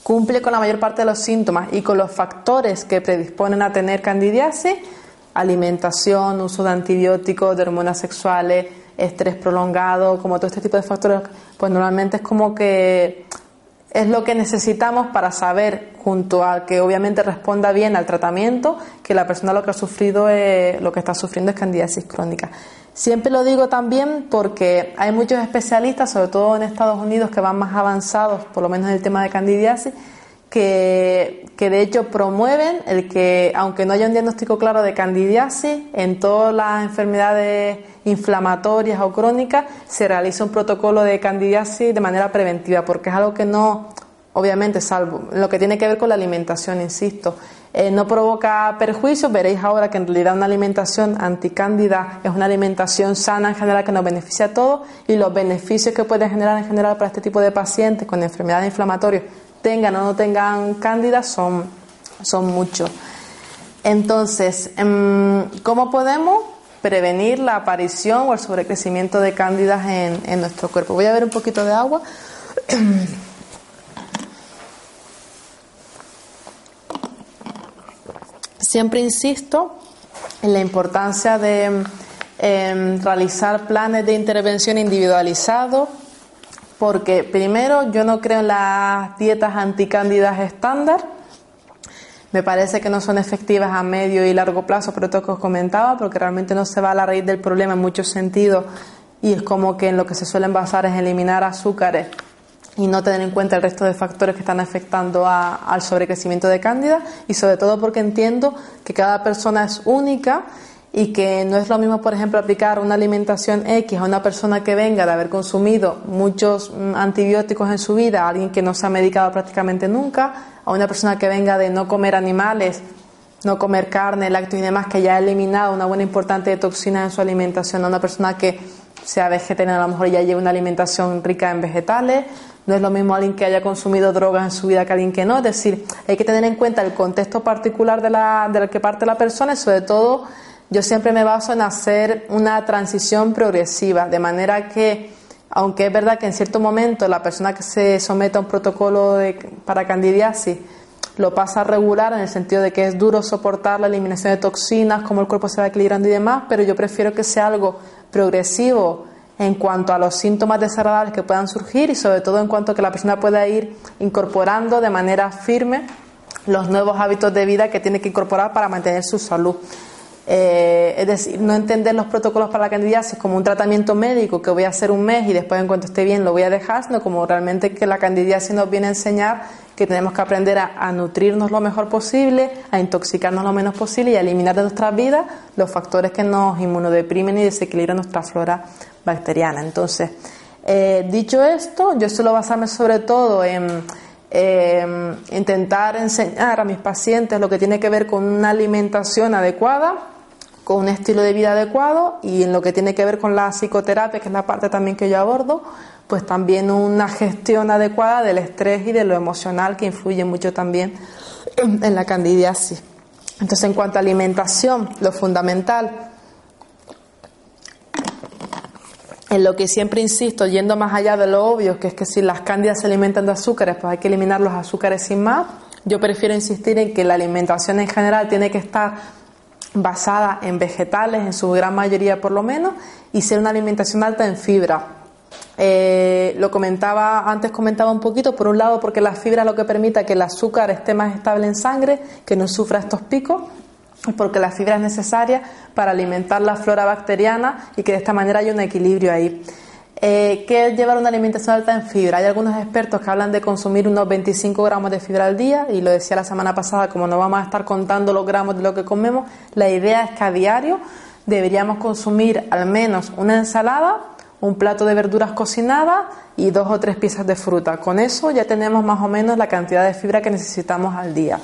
cumple con la mayor parte de los síntomas y con los factores que predisponen a tener candidiasis, alimentación, uso de antibióticos, de hormonas sexuales, estrés prolongado, como todo este tipo de factores, pues normalmente es como que es lo que necesitamos para saber, junto a que obviamente responda bien al tratamiento, que la persona lo que ha sufrido es, lo que está sufriendo es candidiasis crónica. Siempre lo digo también porque hay muchos especialistas, sobre todo en Estados Unidos, que van más avanzados, por lo menos en el tema de candidiasis, que, de hecho promueven el que, aunque no haya un diagnóstico claro de candidiasis, en todas las enfermedades inflamatorias o crónicas se realiza un protocolo de candidiasis de manera preventiva, porque es algo que no, obviamente, salvo lo que tiene que ver con la alimentación, insisto, eh, no provoca perjuicios. Veréis ahora que en realidad una alimentación anticándida es una alimentación sana en general que nos beneficia a todos y los beneficios que puede generar en general para este tipo de pacientes con enfermedades inflamatorias tengan o no tengan cándida son, son muchos. Entonces, em, ¿cómo podemos prevenir la aparición o el sobrecrecimiento de cándidas en, en nuestro cuerpo? Voy a ver un poquito de agua. <clears throat> Siempre insisto en la importancia de em, realizar planes de intervención individualizados porque primero yo no creo en las dietas anticándidas estándar, me parece que no son efectivas a medio y largo plazo, por esto que os comentaba, porque realmente no se va a la raíz del problema en muchos sentidos y es como que en lo que se suelen basar es eliminar azúcares y no tener en cuenta el resto de factores que están afectando al sobrecrecimiento de cándida y sobre todo porque entiendo que cada persona es única y que no es lo mismo, por ejemplo, aplicar una alimentación X a una persona que venga de haber consumido muchos mm, antibióticos en su vida, a alguien que no se ha medicado prácticamente nunca, a una persona que venga de no comer animales, no comer carne, lácteos y demás, que ya ha eliminado una buena importante de toxinas en su alimentación, a una persona que sea vegetariana, a lo mejor ya lleva una alimentación rica en vegetales, no es lo mismo alguien que haya consumido drogas en su vida que alguien que no, es decir, hay que tener en cuenta el contexto particular de la, del que parte la persona y sobre todo yo siempre me baso en hacer una transición progresiva, de manera que, aunque es verdad que en cierto momento la persona que se somete a un protocolo de, para candidiasis lo pasa a regular en el sentido de que es duro soportar la eliminación de toxinas, cómo el cuerpo se va equilibrando y demás, pero yo prefiero que sea algo progresivo en cuanto a los síntomas desagradables que puedan surgir y sobre todo en cuanto a que la persona pueda ir incorporando de manera firme los nuevos hábitos de vida que tiene que incorporar para mantener su salud. Eh, es decir, no entender los protocolos para la candidiasis como un tratamiento médico que voy a hacer un mes y después en cuanto esté bien lo voy a dejar, sino como realmente que la candidiasis nos viene a enseñar que tenemos que aprender a, nutrirnos lo mejor posible, a intoxicarnos lo menos posible y a eliminar de nuestras vidas los factores que nos inmunodeprimen y desequilibran nuestra flora bacteriana. Entonces, eh, dicho esto, yo suelo basarme sobre todo en intentar enseñar a mis pacientes lo que tiene que ver con una alimentación adecuada, con un estilo de vida adecuado y en lo que tiene que ver con la psicoterapia, que es la parte también que yo abordo, pues también una gestión adecuada del estrés y de lo emocional que influye mucho también en la candidiasis. Entonces, en cuanto a alimentación, lo fundamental en lo que siempre insisto, yendo más allá de lo obvio, que es que si las cándidas se alimentan de azúcares, pues hay que eliminar los azúcares sin más. Yo prefiero insistir en que la alimentación en general tiene que estar basada en vegetales, en su gran mayoría por lo menos, y ser una alimentación alta en fibra. Eh, lo comentaba, antes comentaba un poquito, por un lado porque la fibra lo que permite que el azúcar esté más estable en sangre, que no sufra estos picos, porque la fibra es necesaria para alimentar la flora bacteriana y que de esta manera haya un equilibrio ahí. Eh, ¿Qué es llevar una alimentación alta en fibra? Hay algunos expertos que hablan de consumir unos 25 gramos de fibra al día y lo decía la semana pasada, como no vamos a estar contando los gramos de lo que comemos, la idea es que a diario deberíamos consumir al menos una ensalada, un plato de verduras cocinadas y dos o tres piezas de fruta. Con eso ya tenemos más o menos la cantidad de fibra que necesitamos al día.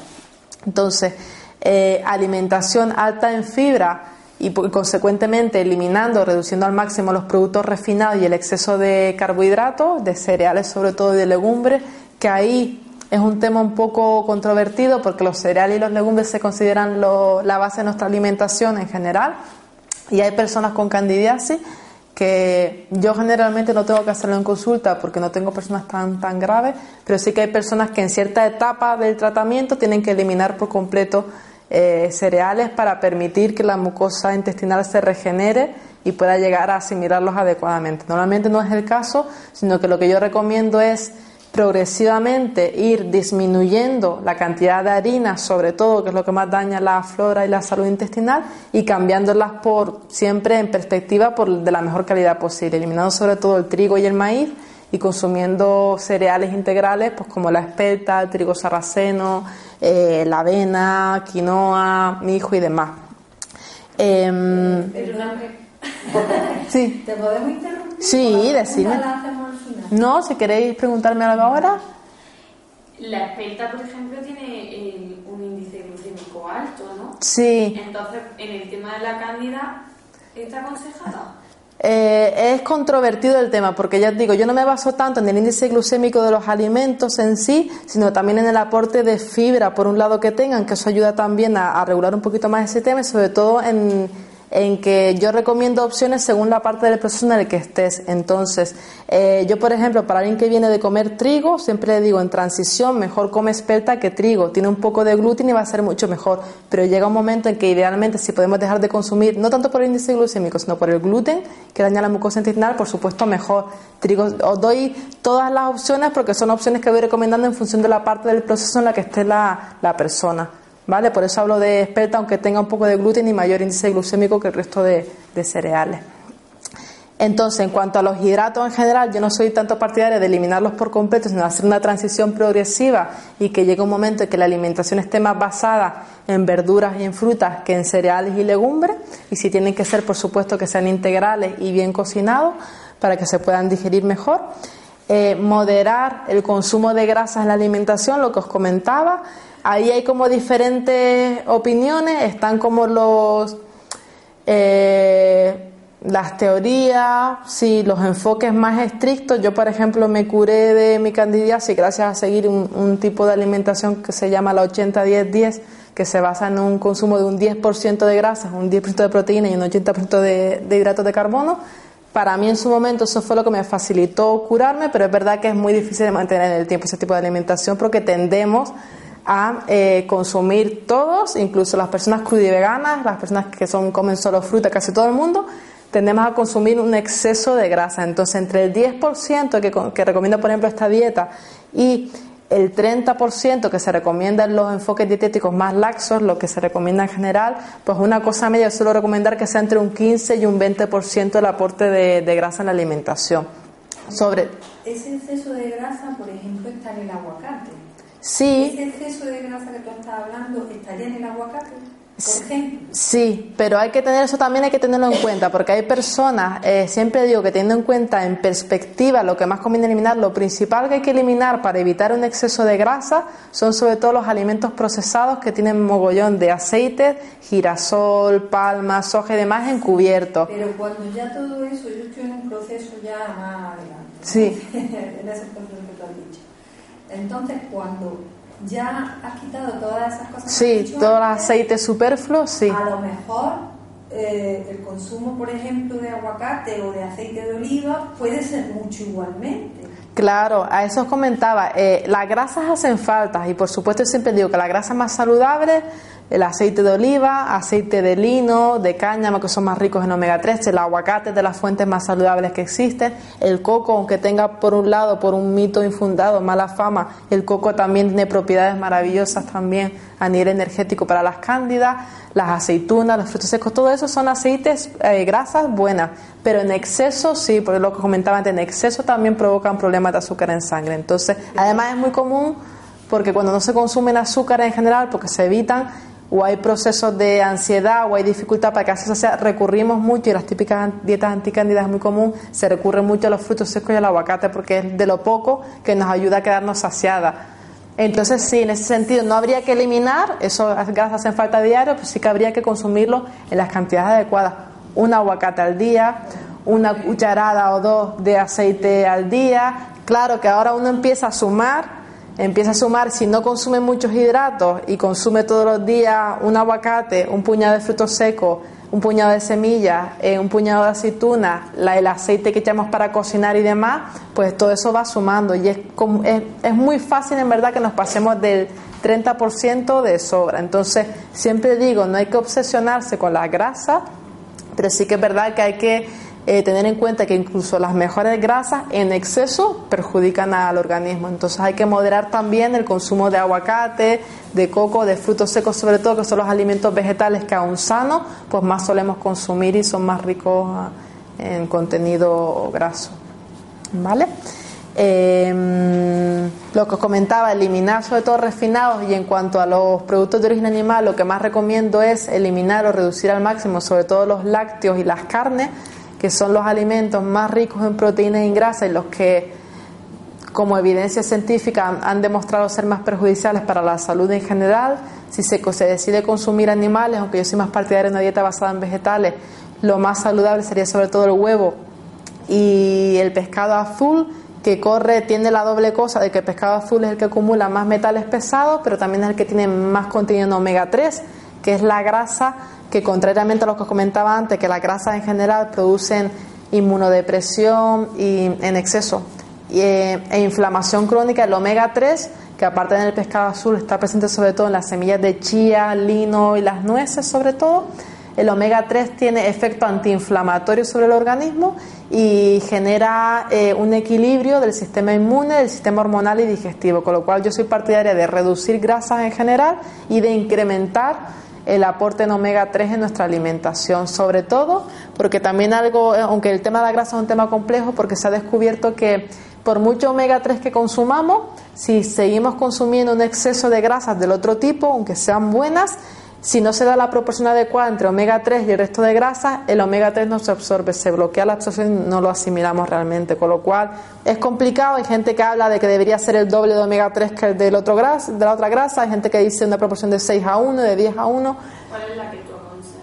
Entonces, eh, alimentación alta en fibra y consecuentemente eliminando, reduciendo al máximo los productos refinados y el exceso de carbohidratos, de cereales sobre todo y de legumbres, que ahí es un tema un poco controvertido porque los cereales y los legumbres se consideran la base de nuestra alimentación en general. Y hay personas con candidiasis que yo generalmente no tengo que hacerlo en consulta porque no tengo personas tan, tan graves, pero sí que hay personas que en cierta etapa del tratamiento tienen que eliminar por completo eh, cereales para permitir que la mucosa intestinal se regenere y pueda llegar a asimilarlos adecuadamente. Normalmente no es el caso, sino que lo que yo recomiendo es progresivamente ir disminuyendo la cantidad de harina, sobre todo, que es lo que más daña la flora y la salud intestinal, y cambiándolas por siempre en perspectiva por de la mejor calidad posible, eliminando sobre todo el trigo y el maíz y consumiendo cereales integrales, pues como la espelta, el trigo sarraceno, eh, la avena, quinoa, mijo y demás. Eh, sí. <laughs> ¿Te podemos interrumpir? Sí, decime. No, si queréis preguntarme algo ahora. La espelta, por ejemplo, tiene un índice glucémico alto, ¿no? Sí. Entonces, en el tema de la cándida, ¿está aconsejada? Eh, es controvertido el tema, porque ya digo, yo no me baso tanto en el índice glucémico de los alimentos en sí, sino también en el aporte de fibra, por un lado, que tengan, que eso ayuda también a, regular un poquito más ese tema sobre todo en en que yo recomiendo opciones según la parte del proceso en el que estés. Entonces, eh, yo, por ejemplo, para alguien que viene de comer trigo, siempre le digo en transición, mejor come espelta que trigo. Tiene un poco de gluten y va a ser mucho mejor. Pero llega un momento en que idealmente, si podemos dejar de consumir, no tanto por el índice glucémico, sino por el gluten, que daña la mucosa intestinal, por supuesto, mejor. Trigo, os doy todas las opciones porque son opciones que voy recomendando en función de la parte del proceso en la que esté la, la persona. ¿Vale? Por eso hablo de espelta, aunque tenga un poco de gluten y mayor índice glucémico que el resto de, cereales. Entonces, en cuanto a los hidratos en general, yo no soy tanto partidaria de eliminarlos por completo, sino hacer una transición progresiva y que llegue un momento en que la alimentación esté más basada en verduras y en frutas que en cereales y legumbres, y si tienen que ser, por supuesto, que sean integrales y bien cocinados para que se puedan digerir mejor. Eh, moderar el consumo de grasas en la alimentación, lo que os comentaba, ahí hay como diferentes opiniones, están como los eh, las teorías, sí, los enfoques más estrictos. Yo, por ejemplo, me curé de mi candidiasis gracias a seguir un, tipo de alimentación que se llama la 80-10-10, que se basa en un consumo de un 10% de grasas, un 10% de proteína y un 80% de, de hidratos de carbono. Para mí en su momento eso fue lo que me facilitó curarme, pero es verdad que es muy difícil de mantener en el tiempo ese tipo de alimentación porque tendemos a eh, consumir todos, incluso las personas crudiveganas, las personas que son comen solo fruta, casi todo el mundo, tendemos a consumir un exceso de grasa. Entonces, entre el 10% que, que recomienda, por ejemplo, esta dieta y el 30% que se recomienda en los enfoques dietéticos más laxos, lo que se recomienda en general, pues una cosa media, yo suelo recomendar que sea entre un 15 y un 20% el aporte de, grasa en la alimentación. Sobre... Ese exceso de grasa, por ejemplo, está en el aguacate. Sí. ¿Ese exceso de grasa que tú estás hablando estaría en el aguacate? Por ejemplo. Sí, pero hay que tener eso también hay que tenerlo en cuenta, porque hay personas, eh, siempre digo que teniendo en cuenta en perspectiva lo que más conviene eliminar, lo principal que hay que eliminar para evitar un exceso de grasa son sobre todo los alimentos procesados que tienen mogollón de aceite, girasol, palma, soja y demás encubiertos. Pero cuando ya todo eso, yo estoy en un proceso ya más adelante. Sí. <laughs> en ese proceso que tú has dicho. Entonces, cuando ya has quitado todas esas cosas. Sí, todo el aceite superfluo, sí. A lo mejor eh, el consumo, por ejemplo, de aguacate o de aceite de oliva puede ser mucho igualmente. Claro, a eso os comentaba, eh, las grasas hacen falta y por supuesto siempre digo que la grasa más saludable el aceite de oliva, aceite de lino, de cáñamo, que son más ricos en omega 3, el aguacate de las fuentes más saludables que existen, el coco, aunque tenga por un lado, por un mito infundado, mala fama, el coco también tiene propiedades maravillosas también a nivel energético para las cándidas, las aceitunas, los frutos secos, todo eso son aceites, eh, grasas buenas, pero en exceso, sí, por lo que comentaba antes, en exceso también provocan problemas de azúcar en sangre. Entonces, además es muy común porque cuando no se consumen azúcar en general, porque se evitan, o hay procesos de ansiedad o hay dificultad para que eso sea, recurrimos mucho, y las típicas dietas anticándidas es muy común, se recurre mucho a los frutos secos y al aguacate porque es de lo poco que nos ayuda a quedarnos saciadas. Entonces, sí, en ese sentido no habría que eliminar, eso grasas hacen falta diario, pero sí que habría que consumirlo en las cantidades adecuadas. Un aguacate al día, una cucharada o dos de aceite al día. Claro que ahora uno empieza a sumar empieza a sumar, si no consume muchos hidratos y consume todos los días un aguacate, un puñado de frutos secos, un puñado de semillas, eh, un puñado de aceitunas, la, el aceite que echamos para cocinar y demás, pues todo eso va sumando y es, es, es muy fácil en verdad que nos pasemos del 30% de sobra. Entonces, siempre digo, no hay que obsesionarse con la grasa, pero sí que es verdad que hay que eh, tener en cuenta que incluso las mejores grasas en exceso perjudican al organismo. Entonces hay que moderar también el consumo de aguacate, de coco, de frutos secos, sobre todo que son los alimentos vegetales que aún sanos, pues más solemos consumir y son más ricos ah, en contenido graso. ¿Vale? Em, lo que os comentaba, eliminar sobre todo refinados y en cuanto a los productos de origen animal, lo que más recomiendo es eliminar o reducir al máximo sobre todo los lácteos y las carnes, que son los alimentos más ricos en proteínas y en grasa y los que, como evidencia científica, han, demostrado ser más perjudiciales para la salud en general. Si se, decide consumir animales, aunque yo soy más partidaria de una dieta basada en vegetales, lo más saludable sería sobre todo el huevo y el pescado azul que corre, tiene la doble cosa de que el pescado azul es el que acumula más metales pesados, pero también es el que tiene más contenido en omega 3, que es la grasa que contrariamente a lo que os comentaba antes, que las grasas en general producen inmunodepresión y en exceso. Eh, e inflamación crónica, el omega 3, que aparte en el pescado azul está presente sobre todo en las semillas de chía, lino y las nueces sobre todo, el omega 3 tiene efecto antiinflamatorio sobre el organismo y genera eh, un equilibrio del sistema inmune, del sistema hormonal y digestivo, con lo cual yo soy partidaria de reducir grasas en general y de incrementar el aporte en omega 3 en nuestra alimentación, sobre todo porque también algo, aunque el tema de la grasa es un tema complejo, porque se ha descubierto que por mucho omega 3 que consumamos, si seguimos consumiendo un exceso de grasas del otro tipo, aunque sean buenas, si no se da la proporción adecuada entre omega 3 y el resto de grasas, el omega 3 no se absorbe, se bloquea la absorción y no lo asimilamos realmente. Con lo cual es complicado. Hay gente que habla de que debería ser el doble de omega 3 que el del otro grasa, de la otra grasa. Hay gente que dice una proporción de 6 a 1, de 10 a 1. ¿Cuál es la que tú aconsejas?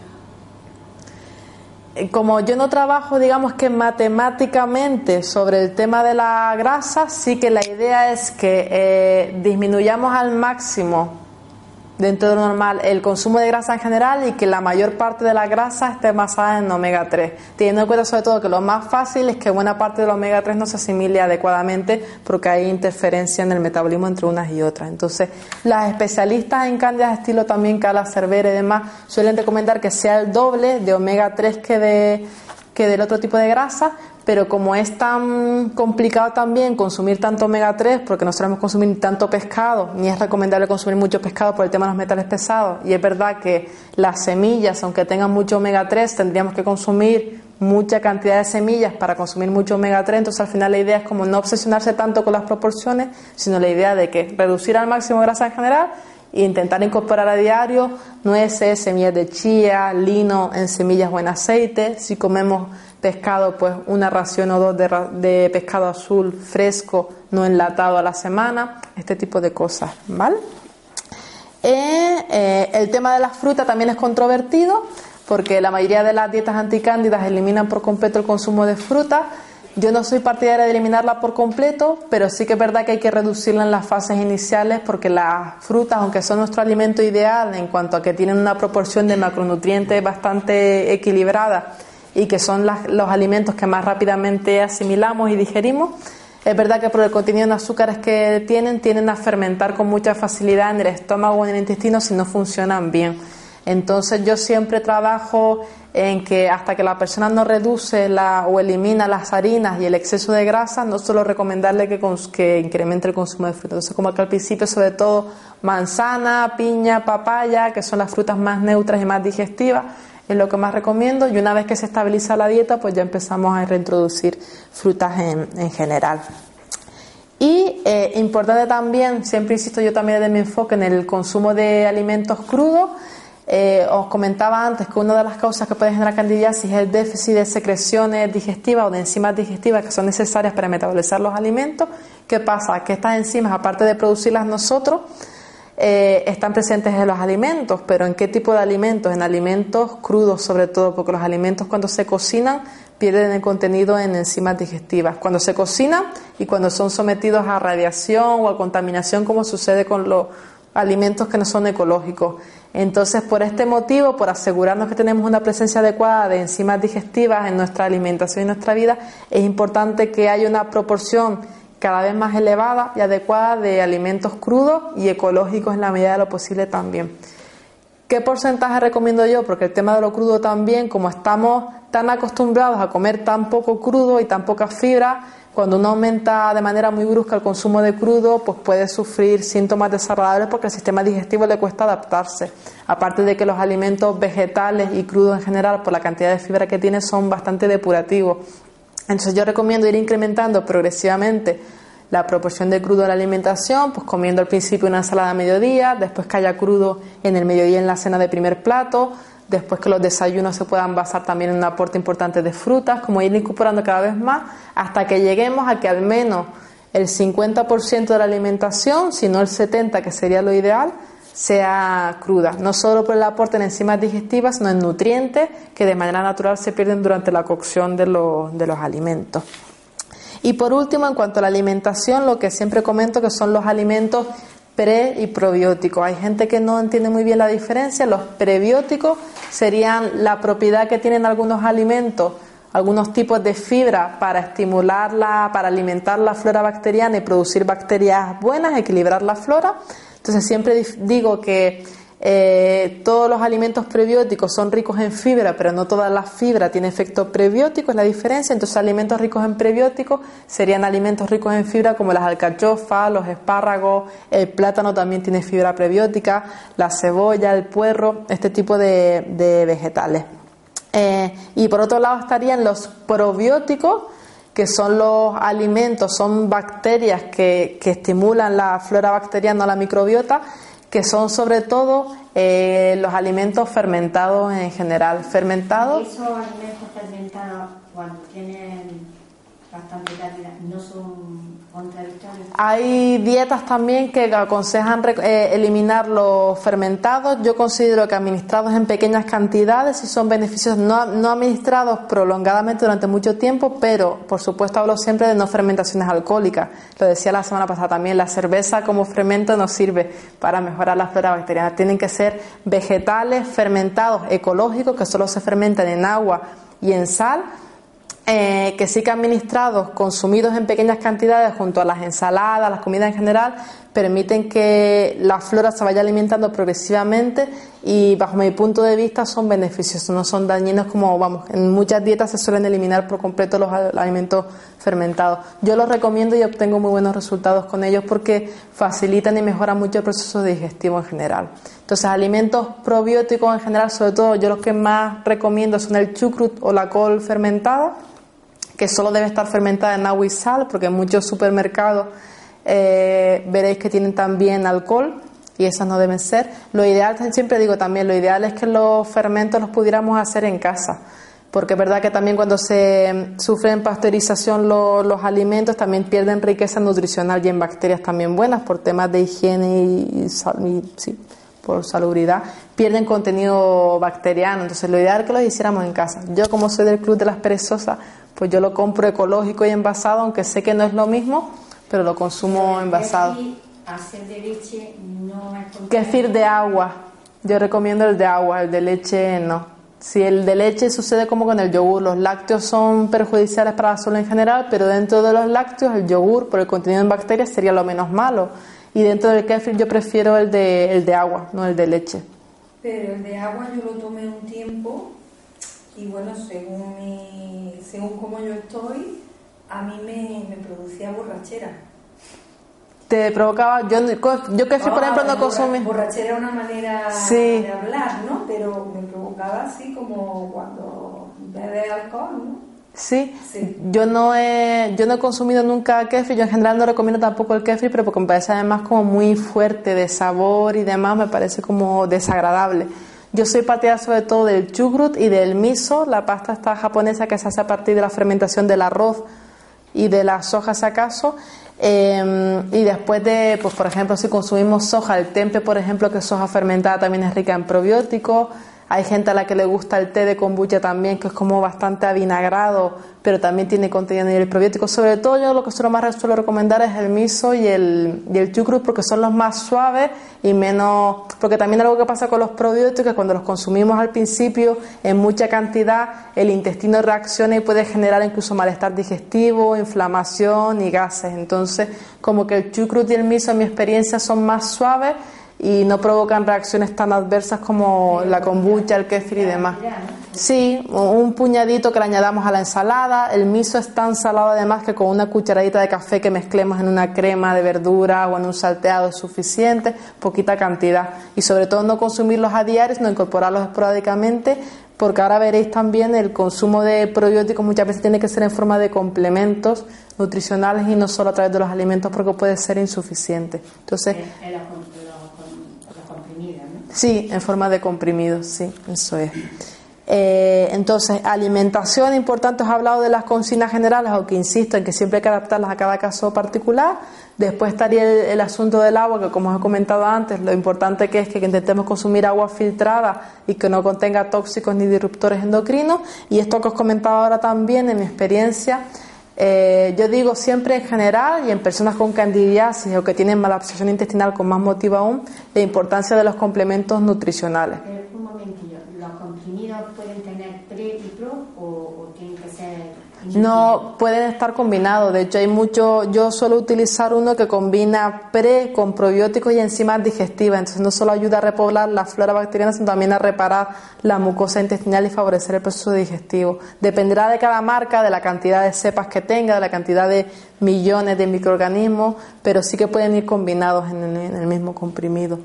Eh, como yo no trabajo, digamos que matemáticamente sobre el tema de la grasa, sí que la idea es que eh, disminuyamos al máximo dentro de lo normal el consumo de grasa en general y que la mayor parte de la grasa esté basada en omega 3, teniendo en cuenta sobre todo que lo más fácil es que buena parte del omega 3 no se asimile adecuadamente porque hay interferencia en el metabolismo entre unas y otras. Entonces, las especialistas en cándidas estilo también Cala Cervera y demás suelen recomendar que sea el doble de omega 3 que de que del otro tipo de grasa, pero como es tan complicado también consumir tanto omega 3, porque no solemos consumir tanto pescado, ni es recomendable consumir mucho pescado por el tema de los metales pesados, y es verdad que las semillas, aunque tengan mucho omega 3, tendríamos que consumir mucha cantidad de semillas para consumir mucho omega 3, entonces al final la idea es como no obsesionarse tanto con las proporciones, sino la idea de que reducir al máximo grasa en general e intentar incorporar a diario nueces, semillas de chía, lino en semillas o en aceite. Si comemos pescado, pues una ración o dos de, pescado azul fresco, no enlatado a la semana, este tipo de cosas, ¿vale? Eh, eh, el tema de las frutas también es controvertido porque la mayoría de las dietas anticándidas eliminan por completo el consumo de fruta Yo no soy partidaria de eliminarla por completo, pero sí que es verdad que hay que reducirla en las fases iniciales porque las frutas, aunque son nuestro alimento ideal en cuanto a que tienen una proporción de macronutrientes bastante equilibrada y que son los alimentos que más rápidamente asimilamos y digerimos, es verdad que por el contenido de azúcares que tienen, tienden a fermentar con mucha facilidad en el estómago o en el intestino si no funcionan bien. Entonces yo siempre trabajo en que hasta que la persona no reduce la, o elimina las harinas y el exceso de grasa, no solo recomendarle que, que incremente el consumo de frutas. Entonces, como que al principio, sobre todo manzana, piña, papaya, que son las frutas más neutras y más digestivas, es lo que más recomiendo. Y una vez que se estabiliza la dieta, pues ya empezamos a reintroducir frutas en, en general. Y eh, importante también, siempre insisto yo también de mi enfoque en el consumo de alimentos crudos, eh, os comentaba antes que una de las causas que puede generar candidiasis es el déficit de secreciones digestivas o de enzimas digestivas que son necesarias para metabolizar los alimentos. ¿Qué pasa? Que estas enzimas, aparte de producirlas nosotros, eh, están presentes en los alimentos, pero ¿en qué tipo de alimentos? En alimentos crudos sobre todo, porque los alimentos cuando se cocinan pierden el contenido en enzimas digestivas. Cuando se cocinan y cuando son sometidos a radiación o a contaminación, como sucede con los alimentos que no son ecológicos. Entonces, por este motivo, por asegurarnos que tenemos una presencia adecuada de enzimas digestivas en nuestra alimentación y nuestra vida, es importante que haya una proporción cada vez más elevada y adecuada de alimentos crudos y ecológicos en la medida de lo posible también. ¿Qué porcentaje recomiendo yo? Porque el tema de lo crudo también, como estamos tan acostumbrados a comer tan poco crudo y tan poca fibra, cuando uno aumenta de manera muy brusca el consumo de crudo, pues puede sufrir síntomas desagradables porque al sistema digestivo le cuesta adaptarse. Aparte de que los alimentos vegetales y crudos en general, por la cantidad de fibra que tienen, son bastante depurativos. Entonces yo recomiendo ir incrementando progresivamente la proporción de crudo en la alimentación, pues comiendo al principio una ensalada a mediodía, después que haya crudo en el mediodía en la cena de primer plato, después que los desayunos se puedan basar también en un aporte importante de frutas, como ir incorporando cada vez más hasta que lleguemos a que al menos el 50% de la alimentación, si no el 70% que sería lo ideal, sea cruda, no solo por el aporte en enzimas digestivas, sino en nutrientes que de manera natural se pierden durante la cocción de los, de los alimentos. Y por último, en cuanto a la alimentación, lo que siempre comento que son los alimentos pre y probióticos. Hay gente que no entiende muy bien la diferencia. Los prebióticos serían la propiedad que tienen algunos alimentos, algunos tipos de fibra para estimularla, para alimentar la flora bacteriana y producir bacterias buenas, equilibrar la flora. Entonces siempre digo que eh, todos los alimentos prebióticos son ricos en fibra, pero no toda la fibra tiene efecto prebiótico, es la diferencia. Entonces, alimentos ricos en prebióticos serían alimentos ricos en fibra como las alcachofas, los espárragos, el plátano también tiene fibra prebiótica, la cebolla, el puerro, este tipo de, vegetales. Eh, y por otro lado estarían los probióticos, que son los alimentos, son bacterias que, que estimulan la flora bacteriana o la microbiota que son sobre todo eh, los alimentos fermentados en general. Fermentados. Esos alimentos fermentados, cuando tienen bastante calidad, no son hay dietas también que aconsejan eh, eliminar los fermentados. Yo considero que administrados en pequeñas cantidades sí son beneficios, no, no administrados prolongadamente durante mucho tiempo, pero por supuesto hablo siempre de no fermentaciones alcohólicas. Lo decía la semana pasada también, la cerveza como fermento no sirve para mejorar la flora bacteriana. Tienen que ser vegetales fermentados ecológicos que solo se fermentan en agua y en sal eh, que sí que administrados, consumidos en pequeñas cantidades junto a las ensaladas, las comidas en general, permiten que la flora se vaya alimentando progresivamente y bajo mi punto de vista son beneficiosos, no son dañinos como vamos, en muchas dietas se suelen eliminar por completo los alimentos fermentados. Yo los recomiendo y obtengo muy buenos resultados con ellos porque facilitan y mejoran mucho el proceso digestivo en general. Entonces, alimentos probióticos en general, sobre todo yo los que más recomiendo son el chucrut o la col fermentada que solo debe estar fermentada en agua y sal, porque en muchos supermercados eh, veréis que tienen también alcohol y esas no deben ser. Lo ideal, siempre digo también, lo ideal es que los fermentos los pudiéramos hacer en casa, porque es verdad que también cuando se sufren pasteurización los alimentos también pierden riqueza nutricional y en bacterias también buenas por temas de higiene y, por salubridad, pierden contenido bacteriano. Entonces, lo ideal es que los hiciéramos en casa. Yo, como soy del club de las perezosas, pues yo lo compro ecológico y envasado, aunque sé que no es lo mismo, pero lo consumo envasado. Hacer de leche no es Kefir de agua. Yo recomiendo el de agua, el de leche no. Si el de leche sucede como con el yogur, los lácteos son perjudiciales para la salud en general, pero dentro de los lácteos el yogur por el contenido en bacterias sería lo menos malo. Y dentro del kefir yo prefiero el de, el de agua, no el de leche. Pero el de agua yo lo tomé un tiempo y bueno, según, mi, según como yo estoy, a mí me, me producía borrachera. Te provocaba yo yo que fui por ejemplo no consumí. borrachera es una manera de hablar no pero me provocaba así como cuando bebe alcohol no Sí, yo no he yo no he consumido nunca kefir, yo en general no recomiendo tampoco el kefir, pero porque me parece además como muy fuerte de sabor y demás, me parece como desagradable. Yo soy pateada sobre todo del chugrut y del miso, la pasta esta japonesa que se hace a partir de la fermentación del arroz y de las sojas acaso, Em, y después de, pues por ejemplo, si consumimos soja, el tempe, por ejemplo, que es soja fermentada, también es rica en probióticos. Hay gente a la que le gusta el té de kombucha también, que es como bastante avinagrado, pero también tiene contenido de probiótico. Sobre todo yo lo que suelo más suelo recomendar es el miso y el, y el chucrut porque son los más suaves y menos... Porque también algo que pasa con los probióticos es cuando los consumimos al principio en mucha cantidad, el intestino reacciona y puede generar incluso malestar digestivo, inflamación y gases. Entonces, como que el chucrut y el miso en mi experiencia son más suaves y no provocan reacciones tan adversas como la kombucha, el kefir y demás. Sí, un puñadito que le añadamos a la ensalada. El miso es tan salado además que con una cucharadita de café que mezclemos en una crema de verdura o en un salteado es suficiente, poquita cantidad. Y sobre todo no consumirlos a diario, sino incorporarlos esporádicamente, porque ahora veréis también el consumo de probióticos muchas veces tiene que ser en forma de complementos nutricionales y no solo a través de los alimentos porque puede ser insuficiente. Entonces, Sí, en forma de comprimidos, sí, eso es. Eh, entonces, alimentación, importante, os he hablado de las consignas generales, aunque insisto en que siempre hay que adaptarlas a cada caso particular. Después estaría el, asunto del agua, que como os he comentado antes, lo importante que es que intentemos consumir agua filtrada y que no contenga tóxicos ni disruptores endocrinos. Y esto que os comentaba ahora también, en mi experiencia, eh, yo digo siempre en general y en personas con candidiasis o que tienen mala absorción intestinal con más motivo aún, la importancia de los complementos nutricionales. un momentillo, ¿los comprimidos pueden tener pre y pro o, o tienen que ser no pueden estar combinados. De hecho, hay mucho. Yo suelo utilizar uno que combina pre con probióticos y enzimas digestivas. Entonces, no solo ayuda a repoblar la flora bacteriana, sino también a reparar la mucosa intestinal y favorecer el proceso digestivo. Dependerá de cada marca, de la cantidad de cepas que tenga, de la cantidad de millones de microorganismos, pero sí que pueden ir combinados en el mismo comprimido.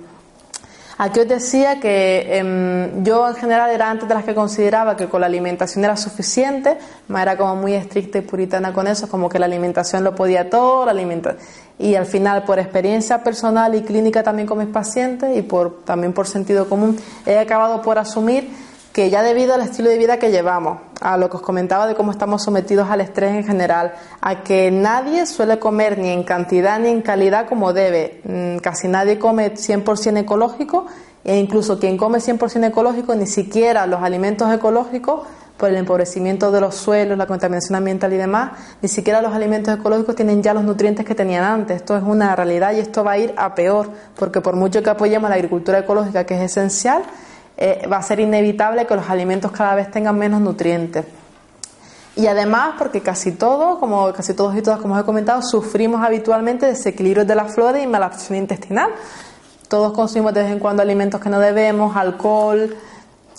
Aquí os decía que em, yo en general era antes de las que consideraba que con la alimentación era suficiente, era como muy estricta y puritana con eso, como que la alimentación lo podía todo, la alimenta y al final por experiencia personal y clínica también con mis pacientes y por también por sentido común he acabado por asumir que ya debido al estilo de vida que llevamos, a lo que os comentaba de cómo estamos sometidos al estrés en general, a que nadie suele comer ni en cantidad ni en calidad como debe, mm, casi nadie come 100% ecológico e incluso quien come 100% ecológico ni siquiera los alimentos ecológicos por el empobrecimiento de los suelos, la contaminación ambiental y demás, ni siquiera los alimentos ecológicos tienen ya los nutrientes que tenían antes. Esto es una realidad y esto va a ir a peor, porque por mucho que apoyemos la agricultura ecológica, que es esencial, eh, va a ser inevitable que los alimentos cada vez tengan menos nutrientes. Y además, porque casi todos, como casi todos y todas, como os he comentado, sufrimos habitualmente desequilibrios de la flora y malabsorción intestinal. Todos consumimos de vez en cuando alimentos que no debemos, alcohol,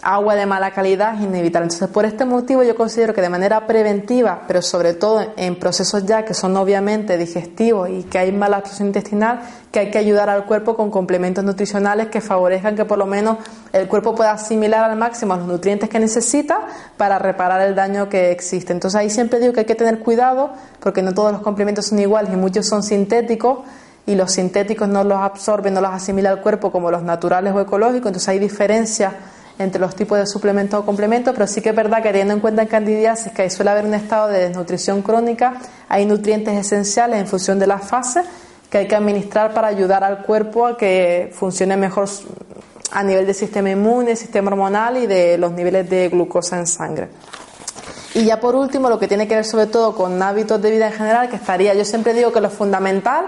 agua de mala calidad es inevitable. Entonces, por este motivo yo considero que de manera preventiva, pero sobre todo en procesos ya que son obviamente digestivos y que hay mala absorción intestinal, que hay que ayudar al cuerpo con complementos nutricionales que favorezcan que por lo menos el cuerpo pueda asimilar al máximo los nutrientes que necesita para reparar el daño que existe. Entonces ahí siempre digo que hay que tener cuidado porque no todos los complementos son iguales y muchos son sintéticos y los sintéticos no los absorben, no los asimila el cuerpo como los naturales o ecológicos, entonces hay diferencias entre los tipos de suplementos o complementos, pero sí que es verdad que teniendo en cuenta en candidiasis que suele haber un estado de desnutrición crónica, hay nutrientes esenciales en función de las fases que hay que administrar para ayudar al cuerpo a que funcione mejor a nivel del sistema inmune, sistema hormonal y de los niveles de glucosa en sangre. Y ya por último, lo que tiene que ver sobre todo con hábitos de vida en general, que estaría, yo siempre digo que lo fundamental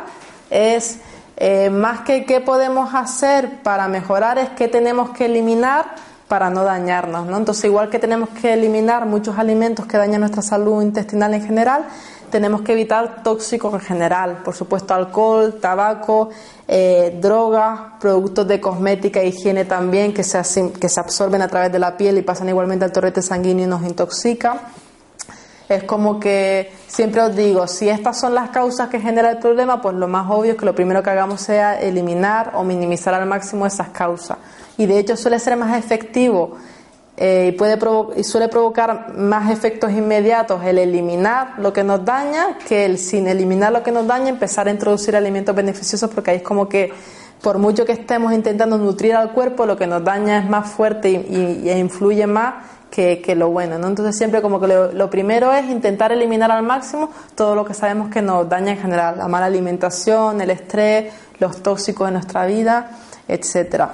es eh, más que qué podemos hacer para mejorar, es qué tenemos que eliminar para no dañarnos. ¿no? Entonces, igual que tenemos que eliminar muchos alimentos que dañan nuestra salud intestinal en general, tenemos que evitar tóxicos en general, por supuesto alcohol, tabaco, eh, drogas, productos de cosmética e higiene también que se, que se absorben a través de la piel y pasan igualmente al torrente sanguíneo y nos intoxica. Es como que siempre os digo, si estas son las causas que generan el problema, pues lo más obvio es que lo primero que hagamos sea eliminar o minimizar al máximo esas causas. Y de hecho suele ser más efectivo eh, y, puede y suele provocar más efectos inmediatos el eliminar lo que nos daña que el sin eliminar lo que nos daña empezar a introducir alimentos beneficiosos porque ahí es como que por mucho que estemos intentando nutrir al cuerpo lo que nos daña es más fuerte y, influye más que, lo bueno, ¿no? Entonces siempre como que lo, primero es intentar eliminar al máximo todo lo que sabemos que nos daña en general, la mala alimentación, el estrés, los tóxicos de nuestra vida, etcétera.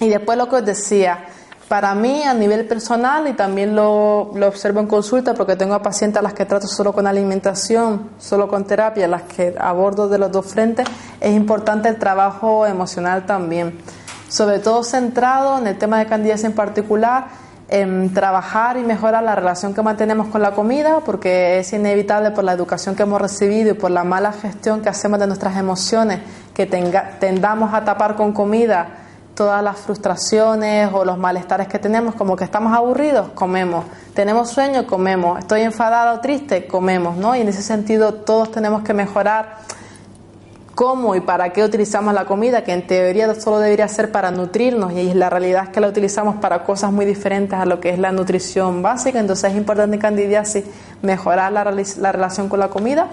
Y después lo que os decía, para mí, a nivel personal, y también lo, lo, observo en consulta, porque tengo a pacientes a las que trato solo con alimentación, solo con terapia, las que abordo de los dos frentes, es importante el trabajo emocional también. Sobre todo centrado en el tema de candidiasis en particular, en trabajar y mejorar la relación que mantenemos con la comida, porque es inevitable por la educación que hemos recibido y por la mala gestión que hacemos de nuestras emociones, que tendamos a tapar con comida todas las frustraciones o los malestares que tenemos, como que estamos aburridos, comemos, tenemos sueño, comemos, estoy enfadada o triste, comemos, ¿no? Y en ese sentido todos tenemos que mejorar cómo y para qué utilizamos la comida, que en teoría solo debería ser para nutrirnos y la realidad es que la utilizamos para cosas muy diferentes a lo que es la nutrición básica, entonces es importante en candidiasis mejorar la, la relación con la comida.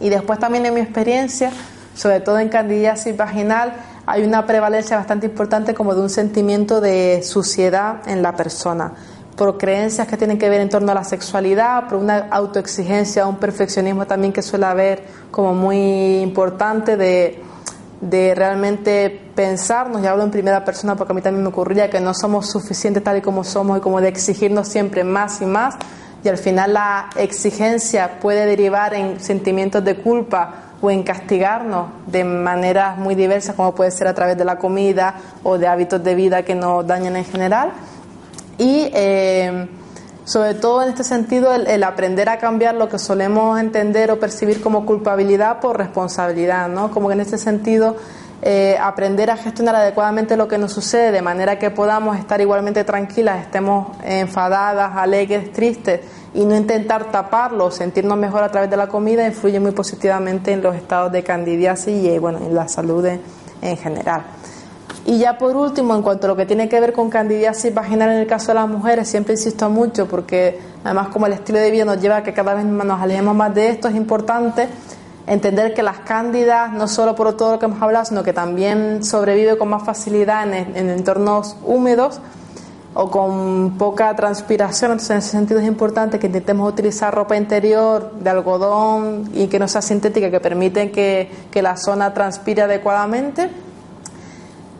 Y después también en mi experiencia, sobre todo en candidiasis vaginal, hay una prevalencia bastante importante como de un sentimiento de suciedad en la persona, por creencias que tienen que ver en torno a la sexualidad, por una autoexigencia, un perfeccionismo también que suele haber como muy importante de, de realmente pensarnos, y hablo en primera persona porque a mí también me ocurría que no somos suficientes tal y como somos y como de exigirnos siempre más y más, y al final la exigencia puede derivar en sentimientos de culpa o en castigarnos de maneras muy diversas, como puede ser a través de la comida o de hábitos de vida que nos dañan en general. Y eh, sobre todo en este sentido, el, aprender a cambiar lo que solemos entender o percibir como culpabilidad por responsabilidad, ¿no? Como que en este sentido, eh, aprender a gestionar adecuadamente lo que nos sucede de manera que podamos estar igualmente tranquilas, estemos enfadadas, alegres, tristes y no intentar taparlo, sentirnos mejor a través de la comida, influye muy positivamente en los estados de candidiasis y eh, bueno, en la salud en general. Y ya por último, en cuanto a lo que tiene que ver con candidiasis vaginal en el caso de las mujeres, siempre insisto mucho porque además como el estilo de vida nos lleva a que cada vez nos alejemos más de esto, es importante entender que las cándidas, no solo por todo lo que hemos hablado, sino que también sobrevive con más facilidad en, en entornos húmedos, o con poca transpiración, entonces en ese sentido es importante que intentemos utilizar ropa interior de algodón y que no sea sintética, que permite que, que la zona transpire adecuadamente.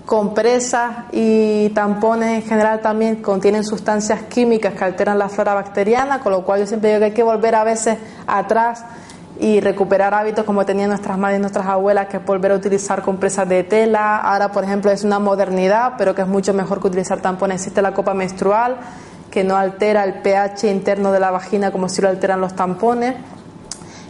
Compresas y tampones en general también contienen sustancias químicas que alteran la flora bacteriana, con lo cual yo siempre digo que hay que volver a veces atrás y recuperar hábitos como tenían nuestras madres y nuestras abuelas, que es volver a utilizar compresas de tela. Ahora, por ejemplo, es una modernidad, pero que es mucho mejor que utilizar tampones. Existe la copa menstrual, que no altera el pH interno de la vagina como si lo alteran los tampones.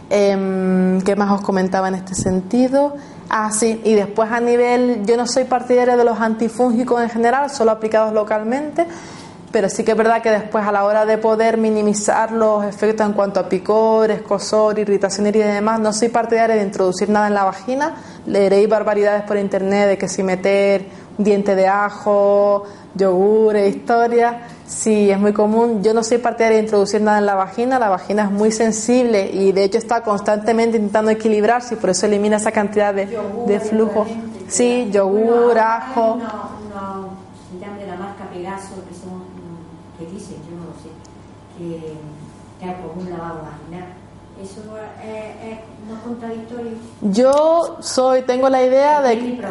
Eh, ¿Qué más os comentaba en este sentido? Ah, sí, y después a nivel, yo no soy partidaria de los antifúngicos en general, solo aplicados localmente, pero sí que es verdad que después a la hora de poder minimizar los efectos en cuanto a picor, escosor, irritación y demás, no soy partidaria de introducir nada en la vagina. Leeréis barbaridades por internet de que si meter diente de ajo, yogur, historia, sí, es muy común. Yo no soy partidaria de introducir nada en la vagina, la vagina es muy sensible y de hecho está constantemente intentando equilibrarse y por eso elimina esa cantidad de, de flujo. Sí, yogur, ajo. No, no, de la marca Pegaso, que dicen, yo no lo sé, que, que hay como un lavado vaginal ¿Eso es, no contradictorio? Yo soy, tengo la idea de.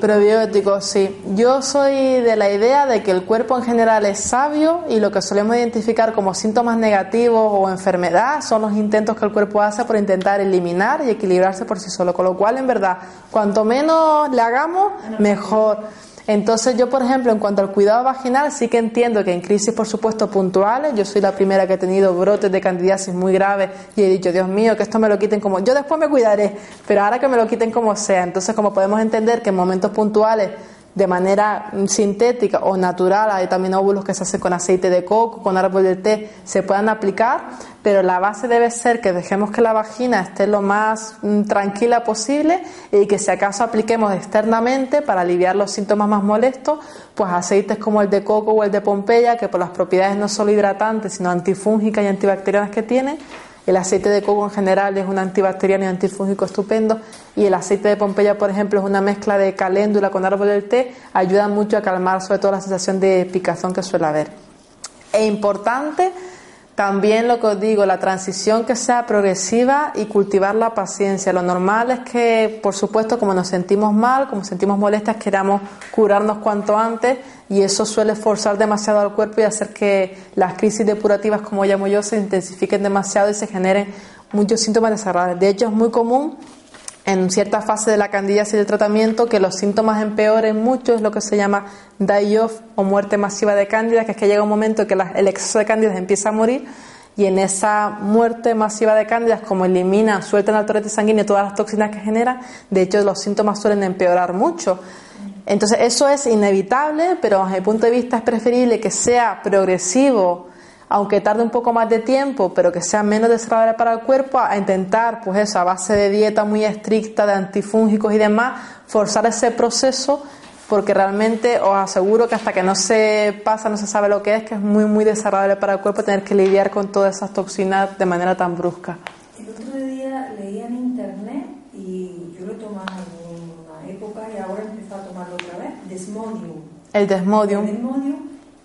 Probióticos, sí. Yo soy de la idea de que el cuerpo en general es sabio y lo que solemos identificar como síntomas negativos o enfermedad son los intentos que el cuerpo hace por intentar eliminar y equilibrarse por sí solo. Con lo cual, en verdad, cuanto menos le hagamos, mejor. Entonces yo, por ejemplo, en cuanto al cuidado vaginal, sí que entiendo que en crisis, por supuesto, puntuales, yo soy la primera que he tenido brotes de candidiasis muy graves y he dicho, Dios mío, que esto me lo quiten como... Yo después me cuidaré, pero ahora que me lo quiten como sea. Entonces, como podemos entender que en momentos puntuales de manera sintética o natural, hay también óvulos que se hacen con aceite de coco, con árbol de té, se puedan aplicar, pero la base debe ser que dejemos que la vagina esté lo más mm, tranquila posible y que si acaso apliquemos externamente para aliviar los síntomas más molestos, pues aceites como el de coco o el de Pompeya, que por las propiedades no solo hidratantes, sino antifúngicas y antibacterianas que tienen, el aceite de coco en general es un antibacteriano y antifúngico estupendo y el aceite de Pompeya, por ejemplo, es una mezcla de caléndula con árbol del té, ayuda mucho a calmar sobre todo la sensación de picazón que suele haber. Es importante también lo que os digo, la transición que sea progresiva y cultivar la paciencia. Lo normal es que, por supuesto, como nos sentimos mal, como sentimos molestias, queramos curarnos cuanto antes y eso suele forzar demasiado al cuerpo y hacer que las crisis depurativas, como llamo yo, se intensifiquen demasiado y se generen muchos síntomas desagradables. De hecho, es muy común en cierta fase de la candidiasis del tratamiento que los síntomas empeoren mucho, es lo que se llama die-off o muerte masiva de cándida, que es que llega un momento en que el exceso de cándidas empieza a morir y en esa muerte masiva de cándidas, como elimina, sueltan al torrente sanguíneo todas las toxinas que genera, de hecho los síntomas suelen empeorar mucho. Entonces eso es inevitable, pero desde el punto de vista es preferible que sea progresivo, aunque tarde un poco más de tiempo, pero que sea menos desagradable para el cuerpo, a intentar, pues eso, a base de dieta muy estricta, de antifúngicos y demás, forzar ese proceso, porque realmente os aseguro que hasta que no se pasa, no se sabe lo que es, que es muy, muy desagradable para el cuerpo tener que lidiar con todas esas toxinas de manera tan brusca. El otro día leía en internet y yo lo he tomado en una época y ahora he empezado a tomarlo otra vez, Desmodium. El Desmodium. El Desmodium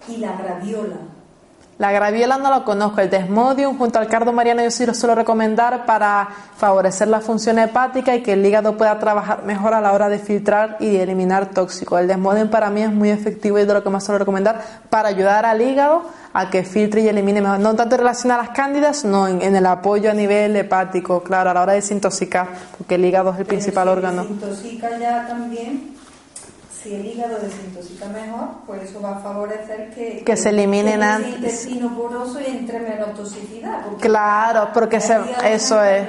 y la graviola. La graviola no lo conozco, el desmodium junto al cardo mariano yo sí lo suelo recomendar para favorecer la función hepática y que el hígado pueda trabajar mejor a la hora de filtrar y eliminar tóxicos. El desmodium para mí es muy efectivo y es de lo que más suelo recomendar para ayudar al hígado a que filtre y elimine mejor. No tanto en relación a las cándidas, no, en, el apoyo a nivel hepático, claro, a la hora de desintoxicar, porque el hígado es el principal órgano. Desintoxica ya también si el hígado desintoxica mejor, pues eso va a favorecer que, que, se eliminen antes. El intestino poroso y entre menos toxicidad. claro, porque eso es.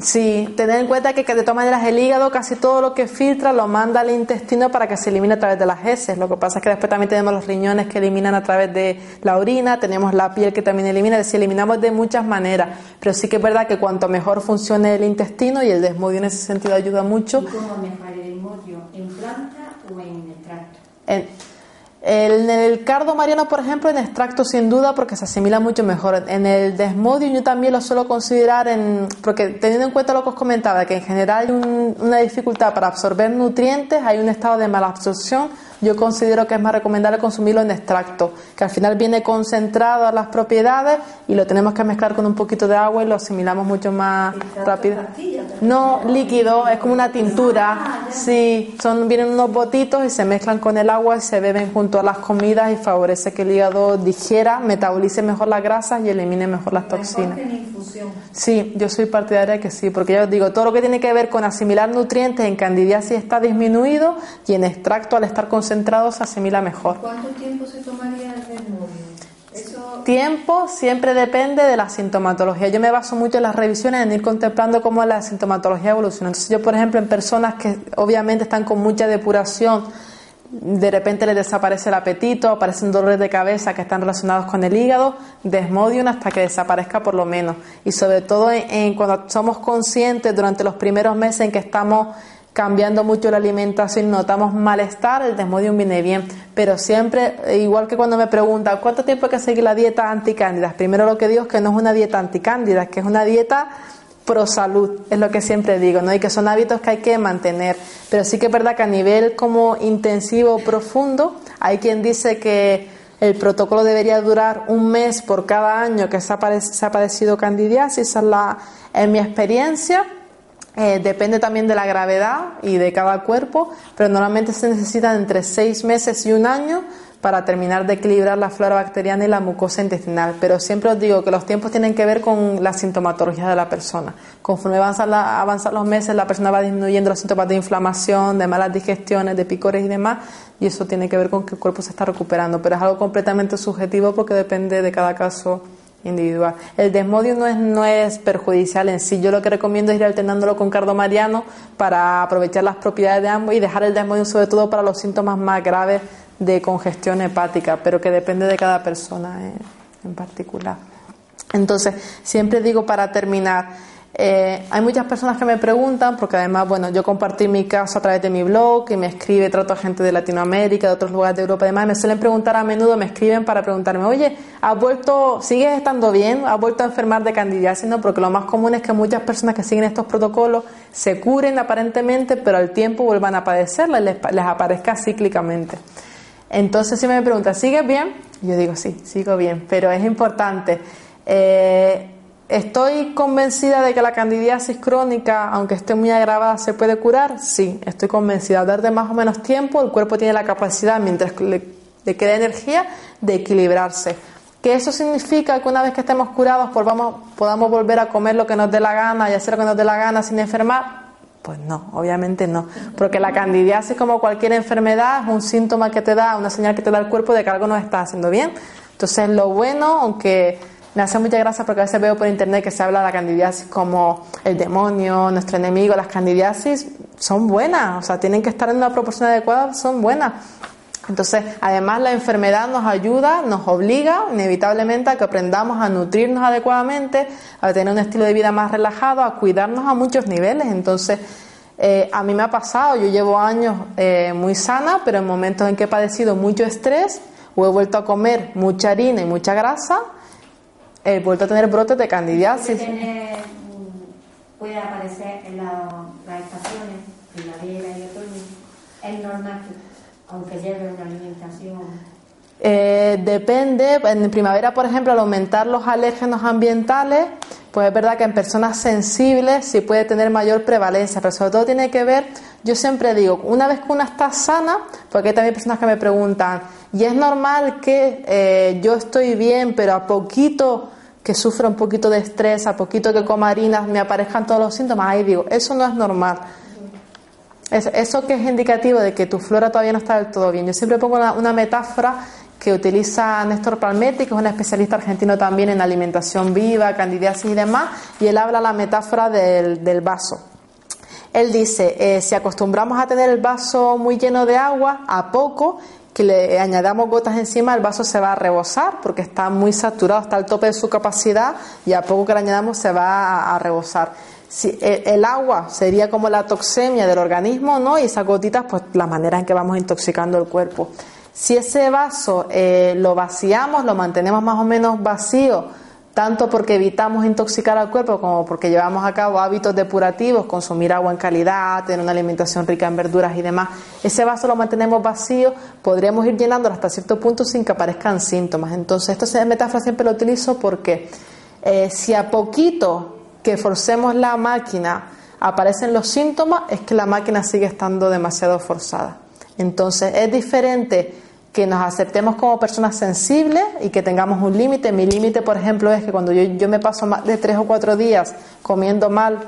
Sí, tener en cuenta que, que de todas maneras el hígado casi todo lo que filtra lo manda al intestino para que se elimine a través de las heces. Lo que pasa es que después también tenemos los riñones que eliminan a través de la orina, tenemos la piel que también elimina, es decir, eliminamos de muchas maneras. Pero sí que es verdad que cuanto mejor funcione el intestino y el desmodio en ese sentido ayuda mucho. ¿Y cómo mejor el desmodio? ¿En planta o en extracto? En, el cardo mariano, por ejemplo, en extracto sin duda porque se asimila mucho mejor. En el desmodium yo también lo suelo considerar, en, porque teniendo en cuenta lo que os comentaba, que en general hay una dificultad para absorber nutrientes, hay un estado de mala absorción yo considero que es más recomendable consumirlo en extracto, que al final viene concentrado a las propiedades y lo tenemos que mezclar con un poquito de agua y lo asimilamos mucho más rápido. No, líquido, es como una tintura. Ah, sí, son vienen unos botitos y se mezclan con el agua y se beben junto a las comidas y favorece que el hígado digiera, metabolice mejor las grasas y elimine mejor las toxinas. Sí, yo soy partidaria de que sí, porque ya os digo, todo lo que tiene que ver con asimilar nutrientes en candidiasis está disminuido y en extracto al estar concentrado concentrado se asimila mejor. ¿Cuánto tiempo se tomaría el Eso... Tiempo siempre depende de la sintomatología. Yo me baso mucho en las revisiones en ir contemplando cómo la sintomatología evoluciona. Entonces yo, por ejemplo, en personas que obviamente están con mucha depuración, de repente les desaparece el apetito, aparecen dolores de cabeza que están relacionados con el hígado, desmodium hasta que desaparezca por lo menos. Y sobre todo en, cuando somos conscientes durante los primeros meses en que estamos cambiando mucho la alimentación, notamos malestar, el desmodium viene bien. Pero siempre, igual que cuando me preguntan cuánto tiempo hay que seguir la dieta anticándida, primero lo que digo es que no es una dieta anticándida, que es una dieta pro salud, es lo que siempre digo, ¿no? Y que son hábitos que hay que mantener. Pero sí que es verdad que a nivel como intensivo, profundo, hay quien dice que el protocolo debería durar un mes por cada año que se ha, padecido candidiasis, esa es, la, es mi experiencia. Eh, depende también de la gravedad y de cada cuerpo, pero normalmente se necesita entre seis meses y un año para terminar de equilibrar la flora bacteriana y la mucosa intestinal. Pero siempre os digo que los tiempos tienen que ver con la sintomatología de la persona. Conforme avanzan, avanzan los meses, la persona va disminuyendo los síntomas de inflamación, de malas digestiones, de picores y demás, y eso tiene que ver con que el cuerpo se está recuperando. Pero es algo completamente subjetivo porque depende de cada caso individual. El desmodio no es, no es perjudicial en sí. Yo lo que recomiendo es ir alternándolo con cardomariano para aprovechar las propiedades de ambos y dejar el desmodio sobre todo para los síntomas más graves de congestión hepática, pero que depende de cada persona en, particular. Entonces, siempre digo para terminar, eh, hay muchas personas que me preguntan, porque además, bueno, yo compartí mi caso a través de mi blog y me escribe, trato a gente de Latinoamérica, de otros lugares de Europa, además me suelen preguntar a menudo, me escriben para preguntarme, oye, ¿has vuelto, sigues estando bien? ¿Has vuelto a enfermar de candidiasis? No, porque lo más común es que muchas personas que siguen estos protocolos se curen aparentemente, pero al tiempo vuelvan a padecerla les aparezca cíclicamente. Entonces, si me pregunta, ¿sigues bien? Yo digo, sí, sigo bien, pero es importante. Eh, ¿Estoy convencida de que la candidiasis crónica, aunque esté muy agravada, se puede curar? Sí, estoy convencida. Dar de más o menos tiempo, el cuerpo tiene la capacidad, mientras le, le quede energía, de equilibrarse. ¿Que eso significa que una vez que estemos curados podamos volver a comer lo que nos dé la gana y hacer lo que nos dé la gana sin enfermar? Pues no, obviamente no, porque la candidiasis como cualquier enfermedad es un síntoma que te da, una señal que te da el cuerpo de que algo no está haciendo bien. Entonces lo bueno, aunque me hace mucha gracia porque a veces veo por internet que se habla de la candidiasis como el demonio, nuestro enemigo, las candidiasis son buenas, o sea, tienen que estar en una proporción adecuada, son buenas. Entonces, además la enfermedad nos ayuda, nos obliga inevitablemente a que aprendamos a nutrirnos adecuadamente, a tener un estilo de vida más relajado, a cuidarnos a muchos niveles. Entonces, eh, a mí me ha pasado, yo llevo años eh, muy sana, pero en momentos en que he padecido mucho estrés o he vuelto a comer mucha harina y mucha grasa, he vuelto a tener brotes de candidiasis. Puede, aparecer en las estaciones, primavera y otoño. Es normal aunque lleve una alimentación. Eh, depende, en primavera, por ejemplo, al aumentar los alérgenos ambientales, pues es verdad que en personas sensibles sí puede tener mayor prevalencia, pero sobre todo tiene que ver, yo siempre digo, una vez que una está sana, porque hay también personas que me preguntan, ¿y es normal que eh, yo estoy bien, pero a poquito que sufra un poquito de estrés, a poquito que coma harinas, me aparezcan todos los síntomas? Ahí digo, eso no es normal eso que es indicativo de que tu flora todavía no está del todo bien. Yo siempre pongo una, metáfora que utiliza Néstor Palmetti, que es un especialista argentino también en alimentación viva, candidiasis y demás, y él habla la metáfora del, vaso. Él dice, eh, si acostumbramos a tener el vaso muy lleno de agua, a poco que le añadamos gotas encima, el vaso se va a rebosar porque está muy saturado, está al tope de su capacidad y a poco que le añadamos se va a rebosar si, el, agua sería como la toxemia del organismo, ¿no? Y esas gotitas, pues la manera en que vamos intoxicando el cuerpo. Si ese vaso eh, lo vaciamos, lo mantenemos más o menos vacío, tanto porque evitamos intoxicar al cuerpo como porque llevamos a cabo hábitos depurativos, consumir agua en calidad, tener una alimentación rica en verduras y demás, ese vaso lo mantenemos vacío, podríamos ir llenándolo hasta cierto punto sin que aparezcan síntomas. Entonces, esto es metáfora siempre lo utilizo porque eh, si a poquito que forcemos la máquina, aparecen los síntomas, es que la máquina sigue estando demasiado forzada. Entonces es diferente que nos aceptemos como personas sensibles y que tengamos un límite. Mi límite, por ejemplo, es que cuando yo, yo me paso más de tres o cuatro días comiendo mal,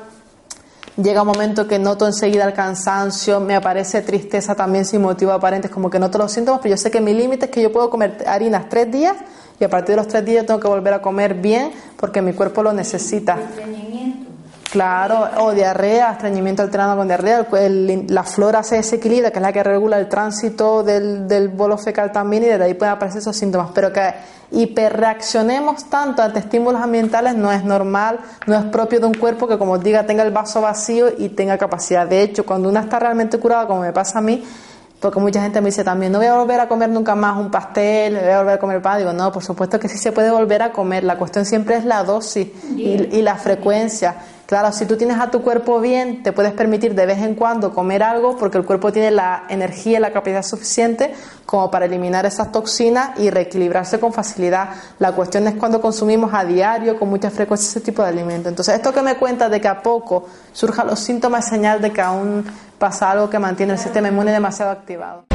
llega un momento que noto enseguida el cansancio, me aparece tristeza también sin motivo aparente, como que noto los síntomas, pero yo sé que mi límite es que yo puedo comer harinas tres días y a partir de los tres días tengo que volver a comer bien porque mi cuerpo lo necesita. Claro, o diarrea, estreñimiento alternado con diarrea, la flora se desequilibra, que es la que regula el tránsito del, del bolo fecal también, y desde ahí pueden aparecer esos síntomas. Pero que hiperreaccionemos tanto ante estímulos ambientales no es normal, no es propio de un cuerpo que, como diga, tenga el vaso vacío y tenga capacidad. De hecho, cuando una está realmente curada, como me pasa a mí, porque mucha gente me dice también, no voy a volver a comer nunca más un pastel, voy a volver a comer pan. Digo, no, por supuesto que sí se puede volver a comer. La cuestión siempre es la dosis y, la frecuencia. Claro, si tú tienes a tu cuerpo bien, te puedes permitir de vez en cuando comer algo porque el cuerpo tiene la energía y la capacidad suficiente como para eliminar esas toxinas y reequilibrarse con facilidad. La cuestión es cuando consumimos a diario, con mucha frecuencia, ese tipo de alimentos. Entonces, esto que me cuenta de que a poco surjan los síntomas señal de que aún pasa algo que mantiene el sistema inmune demasiado activado.